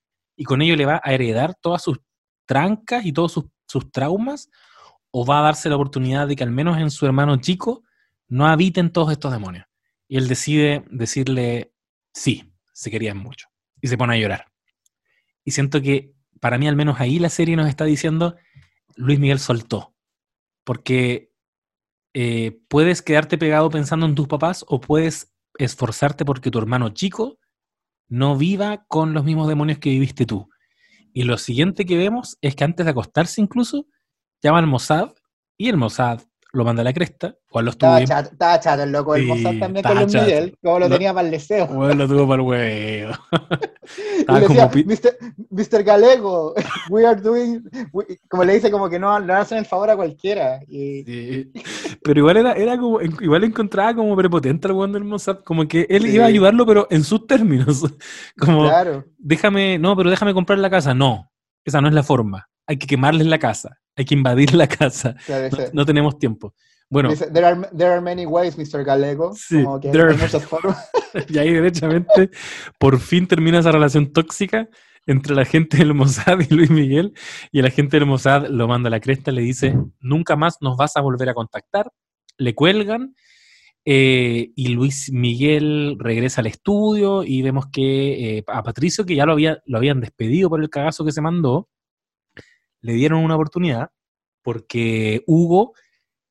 [SPEAKER 1] y con ello le va a heredar todas sus trancas y todos sus, sus traumas, o va a darse la oportunidad de que al menos en su hermano chico no habiten todos estos demonios. Y él decide decirle, sí, se querían mucho. Y se pone a llorar. Y siento que para mí al menos ahí la serie nos está diciendo, Luis Miguel soltó. Porque eh, puedes quedarte pegado pensando en tus papás o puedes esforzarte porque tu hermano chico no viva con los mismos demonios que viviste tú. Y lo siguiente que vemos es que antes de acostarse incluso, llama al Mossad y el Mossad lo manda a la cresta, o lo estuvo
[SPEAKER 2] Estaba chato, estaba chato el loco del
[SPEAKER 1] Sí,
[SPEAKER 2] Mozart también con Luis. Miguel, como lo tenía para el deseo.
[SPEAKER 1] Bueno, lo tuvo para el huevo.
[SPEAKER 2] Y decía,
[SPEAKER 1] pi-
[SPEAKER 2] Mr. Galego, we are doing, we-" como le dice, como que no, no hacen el favor a cualquiera. Y,
[SPEAKER 1] Sí. Pero igual era, era como, igual encontraba como prepotente al weón del Mossad, como que él
[SPEAKER 2] Sí.
[SPEAKER 1] iba a ayudarlo, pero en sus términos. Como,
[SPEAKER 2] claro,
[SPEAKER 1] déjame, no, pero déjame comprar la casa. No, esa no es la forma. Hay que quemarles la casa, hay que invadir la casa.
[SPEAKER 2] claro,
[SPEAKER 1] No, tenemos tiempo.
[SPEAKER 2] Bueno, there, are, there are many ways, Mr. Galego. Sí, como que hay muchas
[SPEAKER 1] formas. y ahí, derechamente, por fin termina esa relación tóxica entre la gente del Mossad y Luis Miguel. Y la gente del Mossad lo manda a la cresta, le dice: Nunca más nos vas a volver a contactar. Le cuelgan. Eh, y Luis Miguel regresa al estudio y vemos que eh, a Patricio, que ya lo, había, lo habían despedido por el cagazo que se mandó, le dieron una oportunidad porque Hugo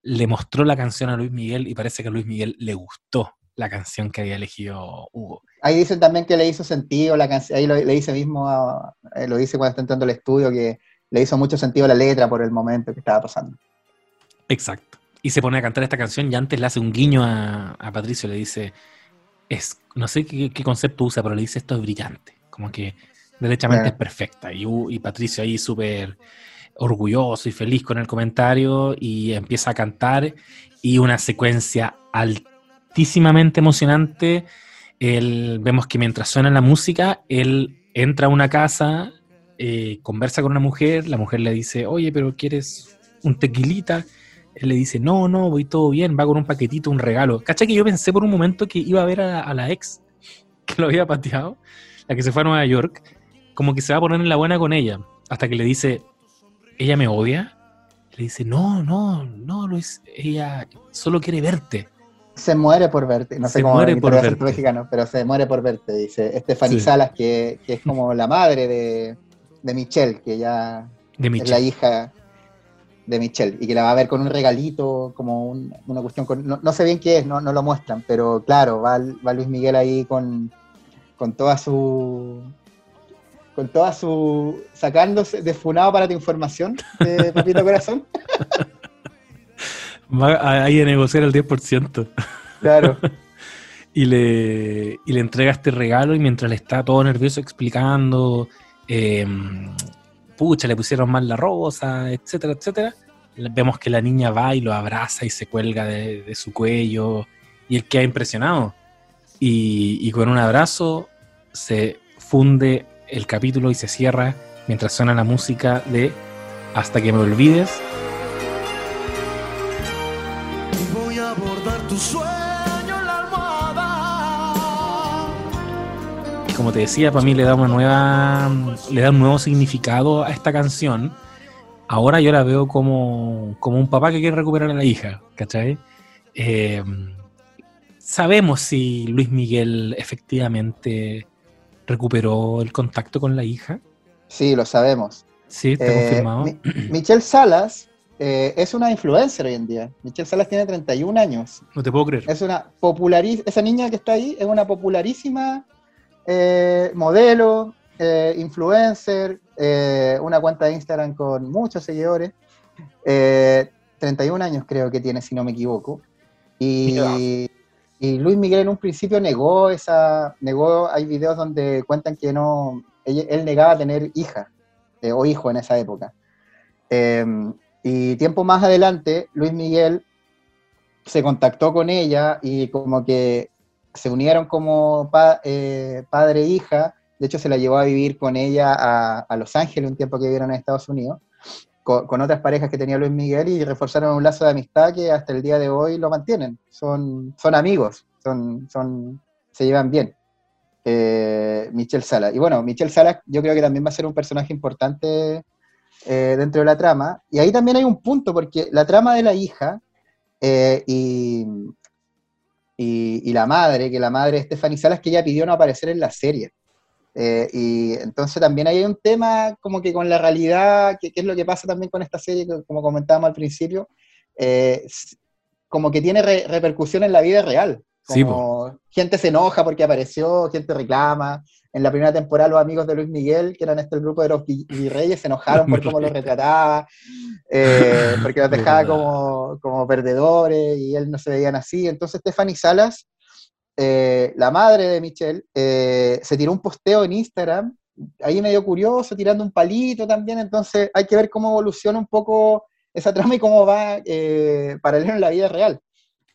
[SPEAKER 1] le mostró la canción a Luis Miguel y parece que a Luis Miguel le gustó la canción que había elegido Hugo.
[SPEAKER 2] Ahí dicen también que le hizo sentido la canción, ahí lo, le dice mismo, eh, lo dice cuando está entrando al estudio, que le hizo mucho sentido la letra por el momento que estaba pasando.
[SPEAKER 1] Exacto. Y se pone a cantar esta canción y antes le hace un guiño a, Patricio, le dice, es, no sé qué, concepto usa, pero le dice esto es brillante, como que derechamente es perfecta. Y, y Patricio ahí súper orgulloso y feliz con el comentario y empieza a cantar y una secuencia altísimamente emocionante. vemos que mientras suena la música, él entra a una casa, eh, conversa con una mujer, la mujer le dice, oye, pero ¿quieres un tequilita? Él le dice, no, no, voy todo bien, va con un paquetito, un regalo. ¿Cacha que yo pensé por un momento que iba a ver a, a la ex que lo había pateado, la que se fue a Nueva York, como que se va a poner en la buena con ella, hasta que le dice, ella me odia. Le dice, no, no, no, Luis, ella solo quiere verte.
[SPEAKER 2] Se muere por verte, no sé cómo muere por verte. mexicano, pero se muere por verte, dice Stephanie Salas, que, es como la madre de, de Michelle, que ya es la hija de Michelle, y que la va a ver con un regalito, como una cuestión, con, no, sé bien qué es, no, no lo muestran, pero claro, va, va Luis Miguel ahí con, con toda su con toda su. sacándose de funado para tu información, de Papito Corazón.
[SPEAKER 1] Va ahí a negociar el 10%.
[SPEAKER 2] Claro.
[SPEAKER 1] y, le, y le entrega este regalo y mientras le está todo nervioso explicando, em, pucha, le pusieron mal la rosa, etcétera, etcétera. Vemos que la niña va y lo abraza y se cuelga de, su cuello y él queda impresionado. Y, y con un abrazo se funde el capítulo y se cierra mientras suena la música de Hasta que me olvides. Voy a abordar tu sueño la almohada. Y como te decía, para mí le da una nueva. le da un nuevo significado a esta canción. Ahora yo la veo como, como un papá que quiere recuperar a la hija, ¿cachai? Eh, sabemos si Luis Miguel efectivamente recuperó el contacto con la hija.
[SPEAKER 2] Sí, lo sabemos.
[SPEAKER 1] Sí, está eh, confirmado.
[SPEAKER 2] Michelle Salas eh, es una influencer hoy en día. Michelle Salas tiene 31 años.
[SPEAKER 1] No te puedo creer.
[SPEAKER 2] Es una esa niña que está ahí es una popularísima eh, modelo, influencer, una cuenta de Instagram con muchos seguidores. 31 años creo que tiene, si no me equivoco. Y, y Luis Miguel en un principio negó esa, negó, hay videos donde cuentan que no, él, negaba tener hija eh, o hijo en esa época. Em, y tiempo más adelante, Luis Miguel se contactó con ella y como que se unieron como eh, padre e hija. De hecho, se la llevó a vivir con ella a, a Los Ángeles un tiempo que vivieron en Estados Unidos con, otras parejas que tenía Luis Miguel y reforzaron un lazo de amistad que hasta el día de hoy lo mantienen. Son, son amigos, son, son, se llevan bien. Eh, Michelle Sala. Y bueno, Michelle Sala yo creo que también va a ser un personaje importante eh, dentro de la trama. Y ahí también hay un punto, porque la trama de la hija eh, y, y, la madre, que la madre de Stephanie Salas, que ella pidió no aparecer en la serie. Eh, y entonces también hay un tema como que con la realidad, que, es lo que pasa también con esta serie, como comentábamos al principio, eh, como que tiene repercusión en la vida real. Como gente se enoja porque apareció, gente reclama. En la primera temporada los amigos de Luis Miguel, que eran este el grupo de los virreyes, se enojaron por cómo los retrataba, eh, porque los dejaba como, como perdedores y él no se veían así. Entonces Stephanie Salas eh, la madre de Michelle eh, se tiró un posteo en Instagram, ahí medio curioso, tirando un palito también, entonces hay que ver cómo evoluciona un poco esa trama y cómo va eh, paralelo en la vida real.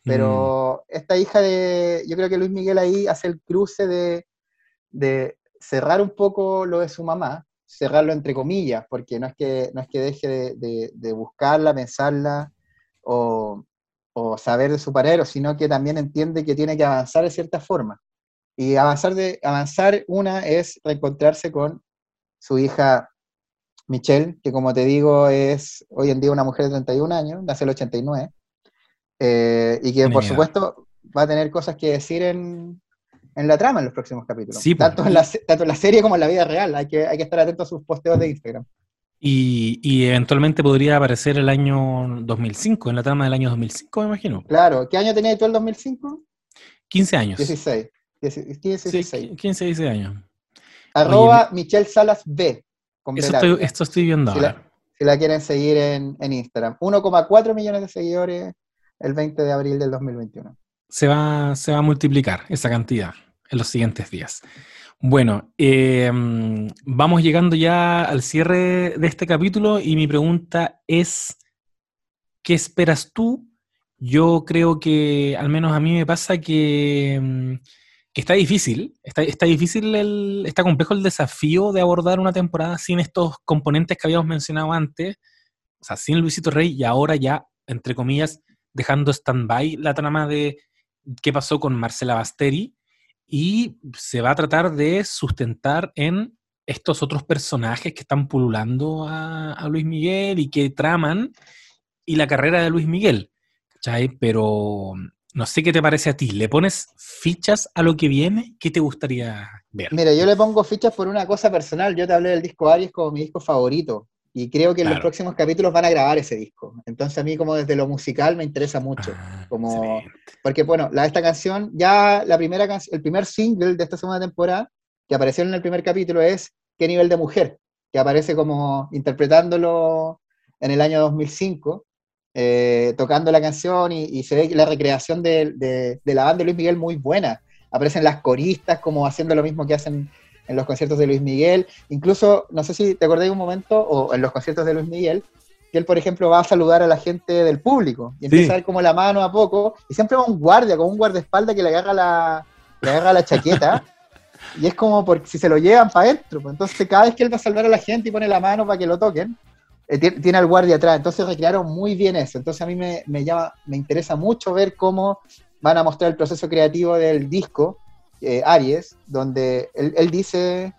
[SPEAKER 2] Pero mm. esta hija de, yo creo que Luis Miguel ahí hace el cruce de, cerrar un poco lo de su mamá, cerrarlo entre comillas, porque no es que, no es que deje de, de buscarla, pensarla o, o saber de su paradero, sino que también entiende que tiene que avanzar de cierta forma. Y avanzar, de, avanzar una es reencontrarse con su hija Michelle, que como te digo es hoy en día una mujer de 31 años, nace el 89, eh, y que por supuesto va a tener cosas que decir en, en la trama en los próximos capítulos. tanto, en la, tanto en la serie como en la vida real. Hay que, hay que estar atento a sus posteos de Instagram.
[SPEAKER 1] Y, eventualmente podría aparecer el año 2005, en la trama del año 2005, me imagino.
[SPEAKER 2] Claro. ¿Qué año tenía tú el 2005?
[SPEAKER 1] 15 años.
[SPEAKER 2] 16. 15, 16.
[SPEAKER 1] Sí, 15, 16 años.
[SPEAKER 2] Arroba Michelle Salas B.
[SPEAKER 1] esto, estoy, viendo
[SPEAKER 2] si
[SPEAKER 1] ahora.
[SPEAKER 2] La, si la quieren seguir en, en Instagram. 1,4 millones de seguidores el 20 de abril del 2021.
[SPEAKER 1] Se va, se va a multiplicar esa cantidad en los siguientes días. Bueno, em, vamos llegando ya al cierre de este capítulo y mi pregunta es, ¿qué esperas tú? Yo creo que al menos a mí me pasa que, em, está difícil, está, está difícil, el, está complejo el desafío de abordar una temporada sin estos componentes que habíamos mencionado antes, o sea, sin Luisito Rey y ahora ya, entre comillas, dejando stand-by la trama de qué pasó con Marcela Basteri y se va a tratar de sustentar en estos otros personajes que están pululando a, Luis Miguel y que traman y la carrera de Luis Miguel. ¿cachai? Pero no sé qué te parece a ti. ¿Le pones fichas a lo que viene? ¿Qué te gustaría ver?
[SPEAKER 2] Mira, yo le pongo fichas por una cosa personal. Yo te hablé del disco Aries como mi disco favorito. Y creo que en los próximos capítulos van a grabar ese disco. Entonces a mí como desde lo musical me interesa mucho. Ah, como, porque bueno, la, esta canción, ya la primera el primer single de esta segunda temporada que apareció en el primer capítulo es ¿Qué nivel de mujer? Que aparece como interpretándolo en el año 2005, eh, tocando la canción y, se ve la recreación de, de la banda de Luis Miguel muy buena. Aparecen las coristas como haciendo lo mismo que hacen en los conciertos de Luis Miguel. Incluso, no sé si te acordás de un momento, o en los conciertos de Luis Miguel, que él, por ejemplo, va a saludar a la gente del público y empieza a dar como la mano a poco, y siempre va un guardia, como un guardaespaldas que le agarra la, le agarra la chaqueta. y es como porque si se lo llevan para adentro. Pues, entonces, cada vez que él va a saludar a la gente y pone la mano para que lo toquen, eh, tiene, al guardia atrás. Entonces, recrearon muy bien eso. Entonces, a mí me, me, llama, me interesa mucho ver cómo van a mostrar el proceso creativo del disco eh, Aries, donde él, dice,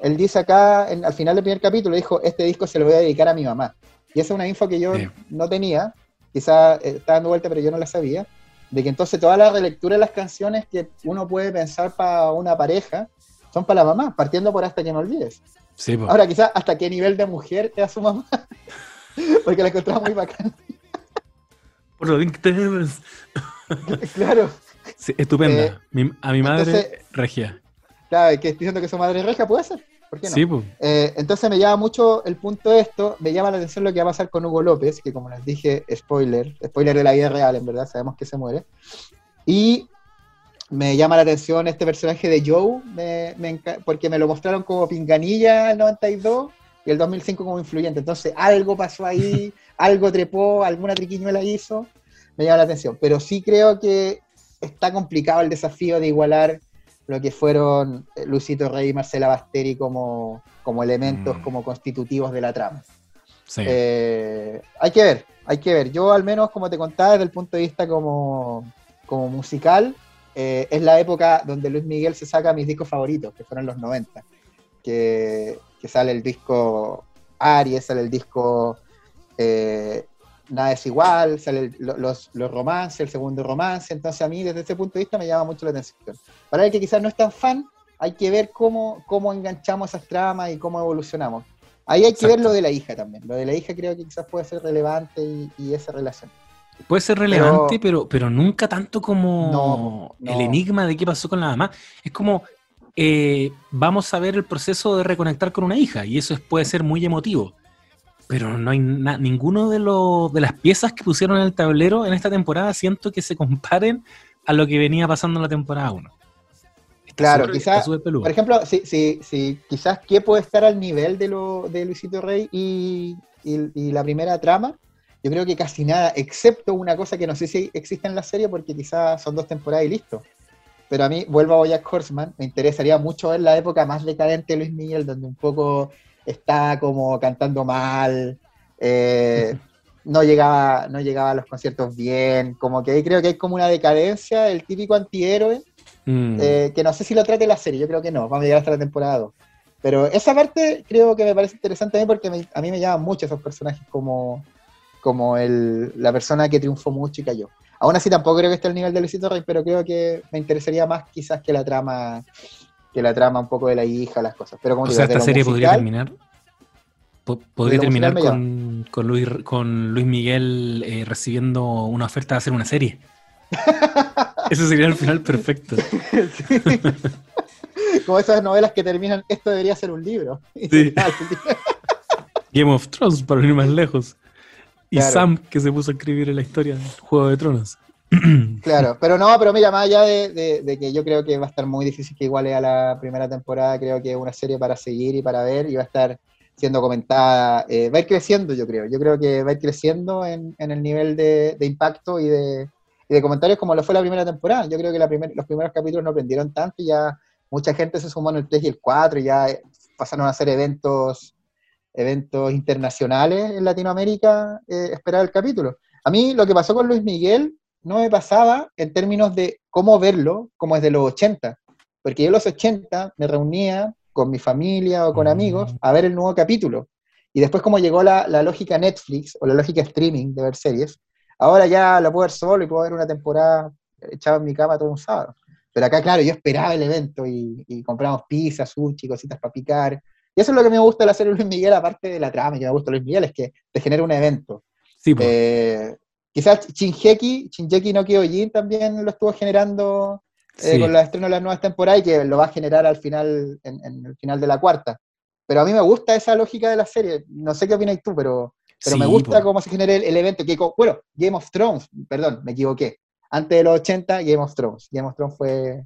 [SPEAKER 2] él dice acá, al final del primer capítulo, dijo, este disco se lo voy a dedicar a mi mamá. Y esa es una info que yo no tenía, quizá eh, está dando vuelta, pero yo no la sabía, de que entonces toda la relectura de las canciones que uno puede pensar para una pareja son para la mamá, partiendo por hasta que no olvides. Ahora, quizás hasta qué nivel de mujer te da su mamá, porque la encontraba muy bacana.
[SPEAKER 1] Por lo bien que te
[SPEAKER 2] Claro.
[SPEAKER 1] Estupenda. Eh, a mi madre regia.
[SPEAKER 2] Claro, que estoy diciendo que su madre regia, puede ser. ¿Por qué no? Sí, pues. eh, entonces me llama mucho el punto de esto, me llama la atención lo que va a pasar con Hugo López, que como les dije, spoiler, spoiler de la vida real, en verdad, sabemos que se muere. Y me llama la atención este personaje de Joe, porque me lo mostraron como pinganilla el 92 y el 2005 como influyente. Entonces algo pasó ahí, algo trepó, alguna triquiñuela hizo, me llama la atención. Pero sí creo que está complicado el desafío de igualar lo que fueron eh, Luisito Rey y Marcela Basteri como, como elementos, mm. como constitutivos de la trama. Eh, hay que ver, hay que ver. Yo al menos, como te contaba, desde el punto de vista como, como musical, eh, es la época donde Luis Miguel se saca mis discos favoritos, que fueron los 90, que, que sale el disco Aries, sale el disco nada es igual, salen los, los romances, el segundo romance, entonces a mí desde ese punto de vista me llama mucho la atención. Para el que quizás no es tan fan, hay que ver cómo, cómo enganchamos esas tramas y cómo evolucionamos. Ahí hay que ver lo de la hija también. Lo de la hija creo que quizás puede ser relevante y, esa relación.
[SPEAKER 1] Puede ser relevante, pero, pero, nunca tanto como el enigma de qué pasó con la mamá. Es como, eh, vamos a ver el proceso de reconectar con una hija y eso puede ser muy emotivo pero no hay ninguno de, de las piezas que pusieron en el tablero en esta temporada siento que se comparen a lo que venía pasando en la temporada 1.
[SPEAKER 2] Claro, quizás, por ejemplo, si, si, si, quizás qué puede estar al nivel de, lo, de Luisito Rey y, y, la primera trama, yo creo que casi nada, excepto una cosa que no sé si existe en la serie porque quizás son dos temporadas y listo. Pero a mí, vuelvo a Boyack Horseman, me interesaría mucho ver la época más decadente de Luis Miguel, donde un poco está como cantando mal. Eh, no llegaba, no llegaba a los conciertos bien, como que ahí creo que hay como una decadencia, el típico antihéroe, mm. eh, que no sé si lo trate la serie, yo creo que no, vamos a llegar hasta la temporada 2. Pero esa parte creo que me parece interesante también porque a mí me llaman mucho esos personajes como, como el, la persona que triunfó mucho y cayó. Aún así tampoco creo que esté al nivel de Luisito Rey, pero creo que me interesaría más quizás que la trama, que la trama un poco de la hija, las cosas. Pero como
[SPEAKER 1] o sea, esta serie podría terminar. podría terminar con, con, Luis, con Luis Miguel eh, recibiendo una oferta de hacer una serie. Ese sería el final perfecto.
[SPEAKER 2] Como esas novelas que terminan, esto debería ser un libro.
[SPEAKER 1] Game of Thrones, para ir más lejos. Y Sam, que se puso a escribir en la historia del Juego de Tronos.
[SPEAKER 2] Claro, pero no, pero mira, más allá de, que yo creo que va a estar muy difícil que iguale a la primera temporada, creo que es una serie para seguir y para ver y va a estar siendo comentada, eh, va a ir creciendo yo creo, yo creo que va a ir creciendo en, el nivel de, impacto y de, comentarios como lo fue la primera temporada, yo creo que la los primeros capítulos no aprendieron tanto y ya mucha gente se sumó en el 3 y el 4 y ya pasaron a hacer eventos eventos internacionales en Latinoamérica eh, esperar el capítulo. A mí lo que pasó con Luis Miguel no me pasaba en términos de cómo verlo como es de los 80, porque yo en los 80 me reunía con mi familia o con amigos a ver el nuevo capítulo. Y después como llegó la, la lógica Netflix o la lógica streaming de ver series, ahora ya lo puedo ver solo y puedo ver una temporada echado en mi cama todo un sábado. Pero acá, claro, yo esperaba el evento y, y compramos pizza, sushi, cositas para picar. Y eso es lo que me gusta de la serie Luis Miguel, aparte de la trama que me gusta Luis Miguel, es que te genera un evento. Sí, eh, quizás Shinjeki, Shinjeki no Kyojin también lo estuvo generando eh, con la estreno de las nuevas temporadas y que lo va a generar al final, en, el final de la cuarta. Pero a mí me gusta esa lógica de la serie. No sé qué opinas tú, pero, pero me gusta cómo se genera el, evento. Que, bueno, Game of Thrones, perdón, me equivoqué. Antes de los 80, Game of Thrones. Game of Thrones fue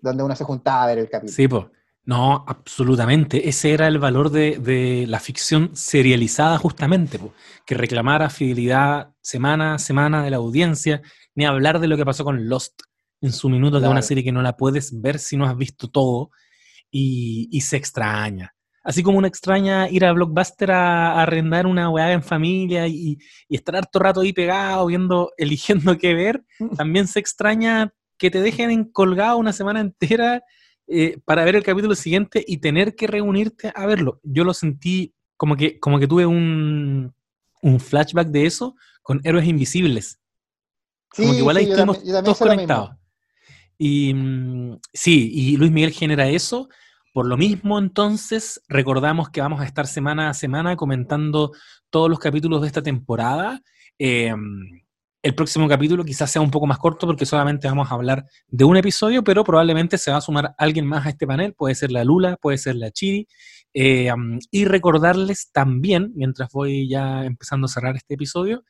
[SPEAKER 2] donde uno se juntaba a ver el capítulo.
[SPEAKER 1] Sí, pues. No, absolutamente. Ese era el valor de, la ficción serializada justamente, que reclamara fidelidad semana a semana de la audiencia, ni hablar de lo que pasó con Lost en su minuto de una serie que no la puedes ver si no has visto todo y, se extraña. Así como uno extraña ir a Blockbuster a, arrendar una weá en familia y, y, estar harto rato ahí pegado, viendo, eligiendo qué ver, también se extraña que te dejen colgado una semana entera eh, para ver el capítulo siguiente y tener que reunirte a verlo. Yo lo sentí como que, como que tuve un, flashback de eso con Héroes Invisibles. Como que igual ahí estuvimos todos conectados. Y mm, sí, y Luis Miguel genera eso. Por lo mismo, entonces, recordamos que vamos a estar semana a semana comentando todos los capítulos de esta temporada. Eh, el próximo capítulo quizás sea un poco más corto porque solamente vamos a hablar de un episodio, pero probablemente se va a sumar alguien más a este panel, puede ser la Lula, puede ser la Chiri, eh, y recordarles también, mientras voy ya empezando a cerrar este episodio,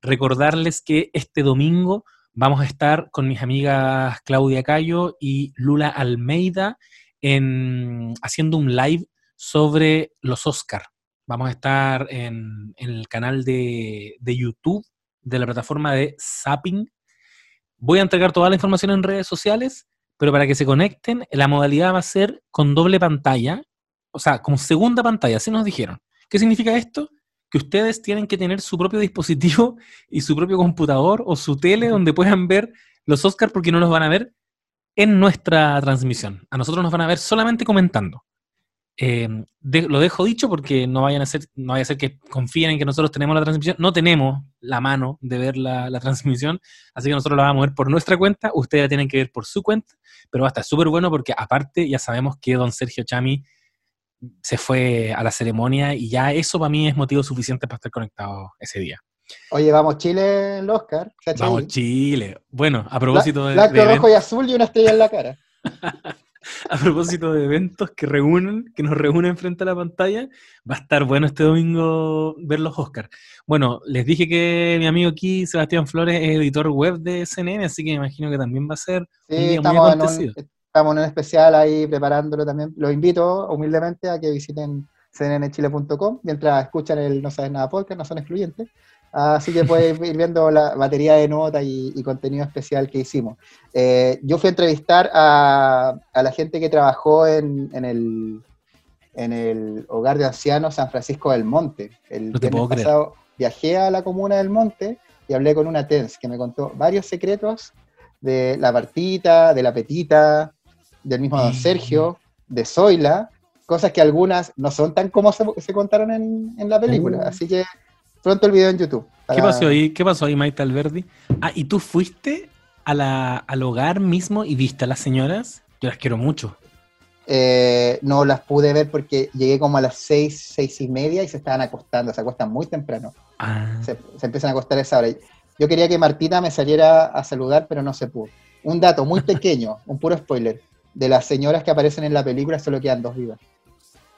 [SPEAKER 1] recordarles que este domingo vamos a estar con mis amigas Claudia Cayo y Lula Almeida en, haciendo un live sobre los Oscar. Vamos a estar en, el canal de, de YouTube de la plataforma de Zapping. Voy a entregar toda la información en redes sociales, pero para que se conecten, la modalidad va a ser con doble pantalla, o sea, como segunda pantalla, así nos dijeron. ¿Qué significa esto? Que ustedes tienen que tener su propio dispositivo y su propio computador o su tele donde puedan ver los Oscars porque no los van a ver en nuestra transmisión. A nosotros nos van a ver solamente comentando. Eh, lo dejo dicho porque no vayan a ser, no vaya a ser que confíen en que nosotros tenemos la transmisión. No tenemos la mano de ver la, transmisión, así que nosotros la vamos a ver por nuestra cuenta. Ustedes la tienen que ver por su cuenta, pero va a estar súper bueno porque aparte ya sabemos que don Sergio Chami se fue a la ceremonia y ya eso para mí es motivo suficiente para estar conectado ese día.
[SPEAKER 2] Oye, vamos Chile el Oscar.
[SPEAKER 1] Vamos Chile. Bueno, a propósito
[SPEAKER 2] de... Blanco, rojo y azul y una estrella en la cara.
[SPEAKER 1] a propósito de eventos que reúnen, que nos reúnen frente a la pantalla, va a estar bueno este domingo ver los Oscars. Bueno, les dije que mi amigo aquí, Sebastián Flores, es editor web de CNN, así que me imagino que también va a ser
[SPEAKER 2] sí, estamos En un, estamos en un especial ahí preparándolo también. Los invito humildemente a que visiten cnnchile.com mientras escuchan el No Sabes Nada podcast, no son excluyentes. Así que puedes ir viendo la batería de notas y, contenido especial que hicimos. Eh, yo fui a entrevistar a, la gente que trabajó en, el, en el hogar de ancianos San Francisco del Monte. El
[SPEAKER 1] no te puedo pasado,
[SPEAKER 2] viajé a la comuna del Monte y hablé con una TENS que me contó varios secretos de la Partita, de la Petita, del mismo Don Sergio, de Zoila, cosas que algunas no son tan como se, contaron en, la película. Uh. Así que pronto el video en YouTube.
[SPEAKER 1] ¿Qué pasó ahí? ¿Qué pasó ahí, Maite Alberdi? Ah, ¿y tú fuiste al hogar mismo y viste a las señoras? Yo las quiero mucho.
[SPEAKER 2] Eh, no las pude ver porque llegué como a las seis, seis y media y se estaban acostando, se acuestan muy temprano. Ah. Se, empiezan a acostar a esa hora. Yo quería que Martina me saliera a saludar, pero no se pudo. Un dato muy pequeño, un puro spoiler. De las señoras que aparecen en la película solo quedan dos vivas.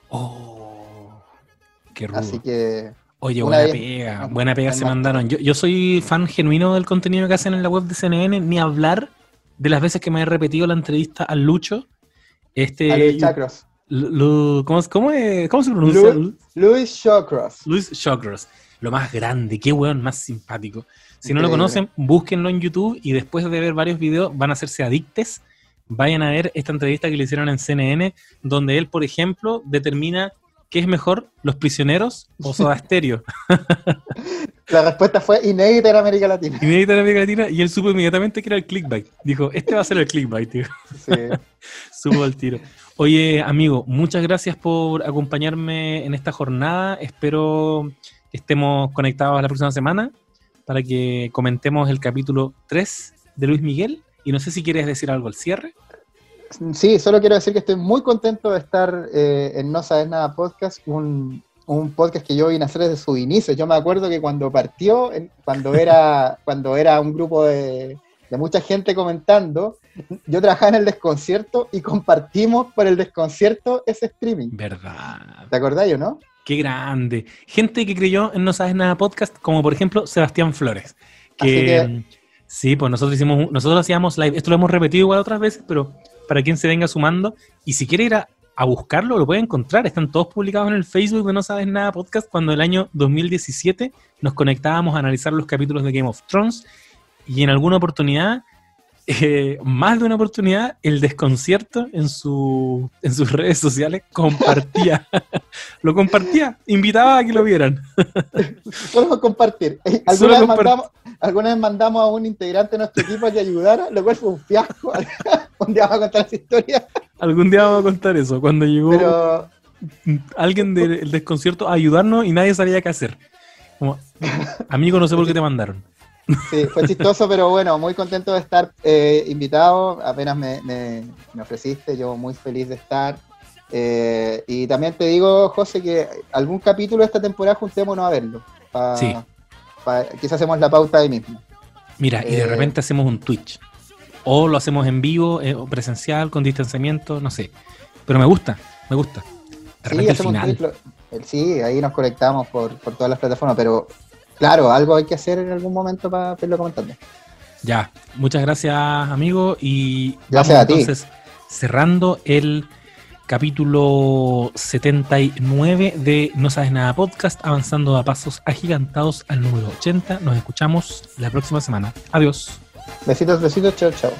[SPEAKER 1] Oh, qué rudo.
[SPEAKER 2] Así que
[SPEAKER 1] Oye, buena pega, buena pega se mandaron. Yo, yo soy fan genuino del contenido que hacen en la web de CNN, ni hablar de las veces que me he repetido la entrevista al Lucho. Este,
[SPEAKER 2] Luis Chacros.
[SPEAKER 1] ¿cómo, cómo, ¿Cómo se pronuncia?
[SPEAKER 2] Luis Chacros.
[SPEAKER 1] Luis Chacros. Lo más grande, qué weón más simpático. Si no lo conocen, búsquenlo en YouTube y después de ver varios videos van a hacerse adictes. Vayan a ver esta entrevista que le hicieron en CNN, donde él, por ejemplo, determina ¿qué es mejor, los prisioneros o Soda Stereo?
[SPEAKER 2] La respuesta fue inédita en América Latina.
[SPEAKER 1] Inédita en América Latina y él supo inmediatamente que era el clickbait. Dijo, este va a ser el clickbait, tío. Sí. supo al tiro. Oye, amigo, muchas gracias por acompañarme en esta jornada. Espero que estemos conectados la próxima semana para que comentemos el capítulo 3 de Luis Miguel. Y no sé si quieres decir algo al cierre.
[SPEAKER 2] Sí, solo quiero decir que estoy muy contento de estar eh, en No Sabes Nada Podcast, un, podcast que yo vine a hacer desde su inicio. Yo me acuerdo que cuando partió, cuando era, cuando era un grupo de, mucha gente comentando, yo trabajaba en el desconcierto y compartimos por el desconcierto ese streaming.
[SPEAKER 1] ¿Verdad?
[SPEAKER 2] ¿Te acordáis o no?
[SPEAKER 1] Qué grande. Gente que creyó en No Sabes Nada Podcast, como por ejemplo Sebastián Flores. Que, sí, pues nosotros hicimos, nosotros hacíamos live. Esto lo hemos repetido igual otras veces, pero para quien se venga sumando. Y si quiere ir a, buscarlo, lo puede encontrar. Están todos publicados en el Facebook de No Sabes Nada Podcast cuando el año 2017 nos conectábamos a analizar los capítulos de Game of Thrones. Y en alguna oportunidad, eh, más de una oportunidad, el desconcierto en, su, en sus redes sociales compartía. lo compartía, invitaba a que lo vieran.
[SPEAKER 2] Solo compartir. Alguna vez, mandamos, alguna vez mandamos a un integrante de nuestro equipo a que ayudara, lo cual fue un fiasco. un día vamos a contar esa historia.
[SPEAKER 1] Algún día vamos a contar eso. Cuando llegó alguien del desconcierto a ayudarnos y nadie sabía qué hacer. Como, amigo, no sé por qué te mandaron.
[SPEAKER 2] Sí, fue chistoso, pero bueno, muy contento de estar eh, invitado. Apenas me, me, ofreciste, yo muy feliz de estar. Eh, y también te digo, José, que algún capítulo de esta temporada juntémonos a verlo. sí. quizás hacemos la pauta ahí mismo.
[SPEAKER 1] Mira, y de eh, repente hacemos un Twitch. O lo hacemos en vivo, o presencial, con distanciamiento, no sé. Pero me gusta, me gusta.
[SPEAKER 2] De sí, el final. sí, ahí nos conectamos por, por todas las plataformas, pero Claro, algo hay que hacer en algún momento para verlo comentando.
[SPEAKER 1] Ya, muchas gracias, amigo. Y
[SPEAKER 2] gracias a ti. entonces
[SPEAKER 1] cerrando el capítulo 79 de No Sabes Nada Podcast, avanzando a pasos agigantados al número 80. Nos escuchamos la próxima semana. Adiós.
[SPEAKER 2] Besitos, besitos, chao, chao.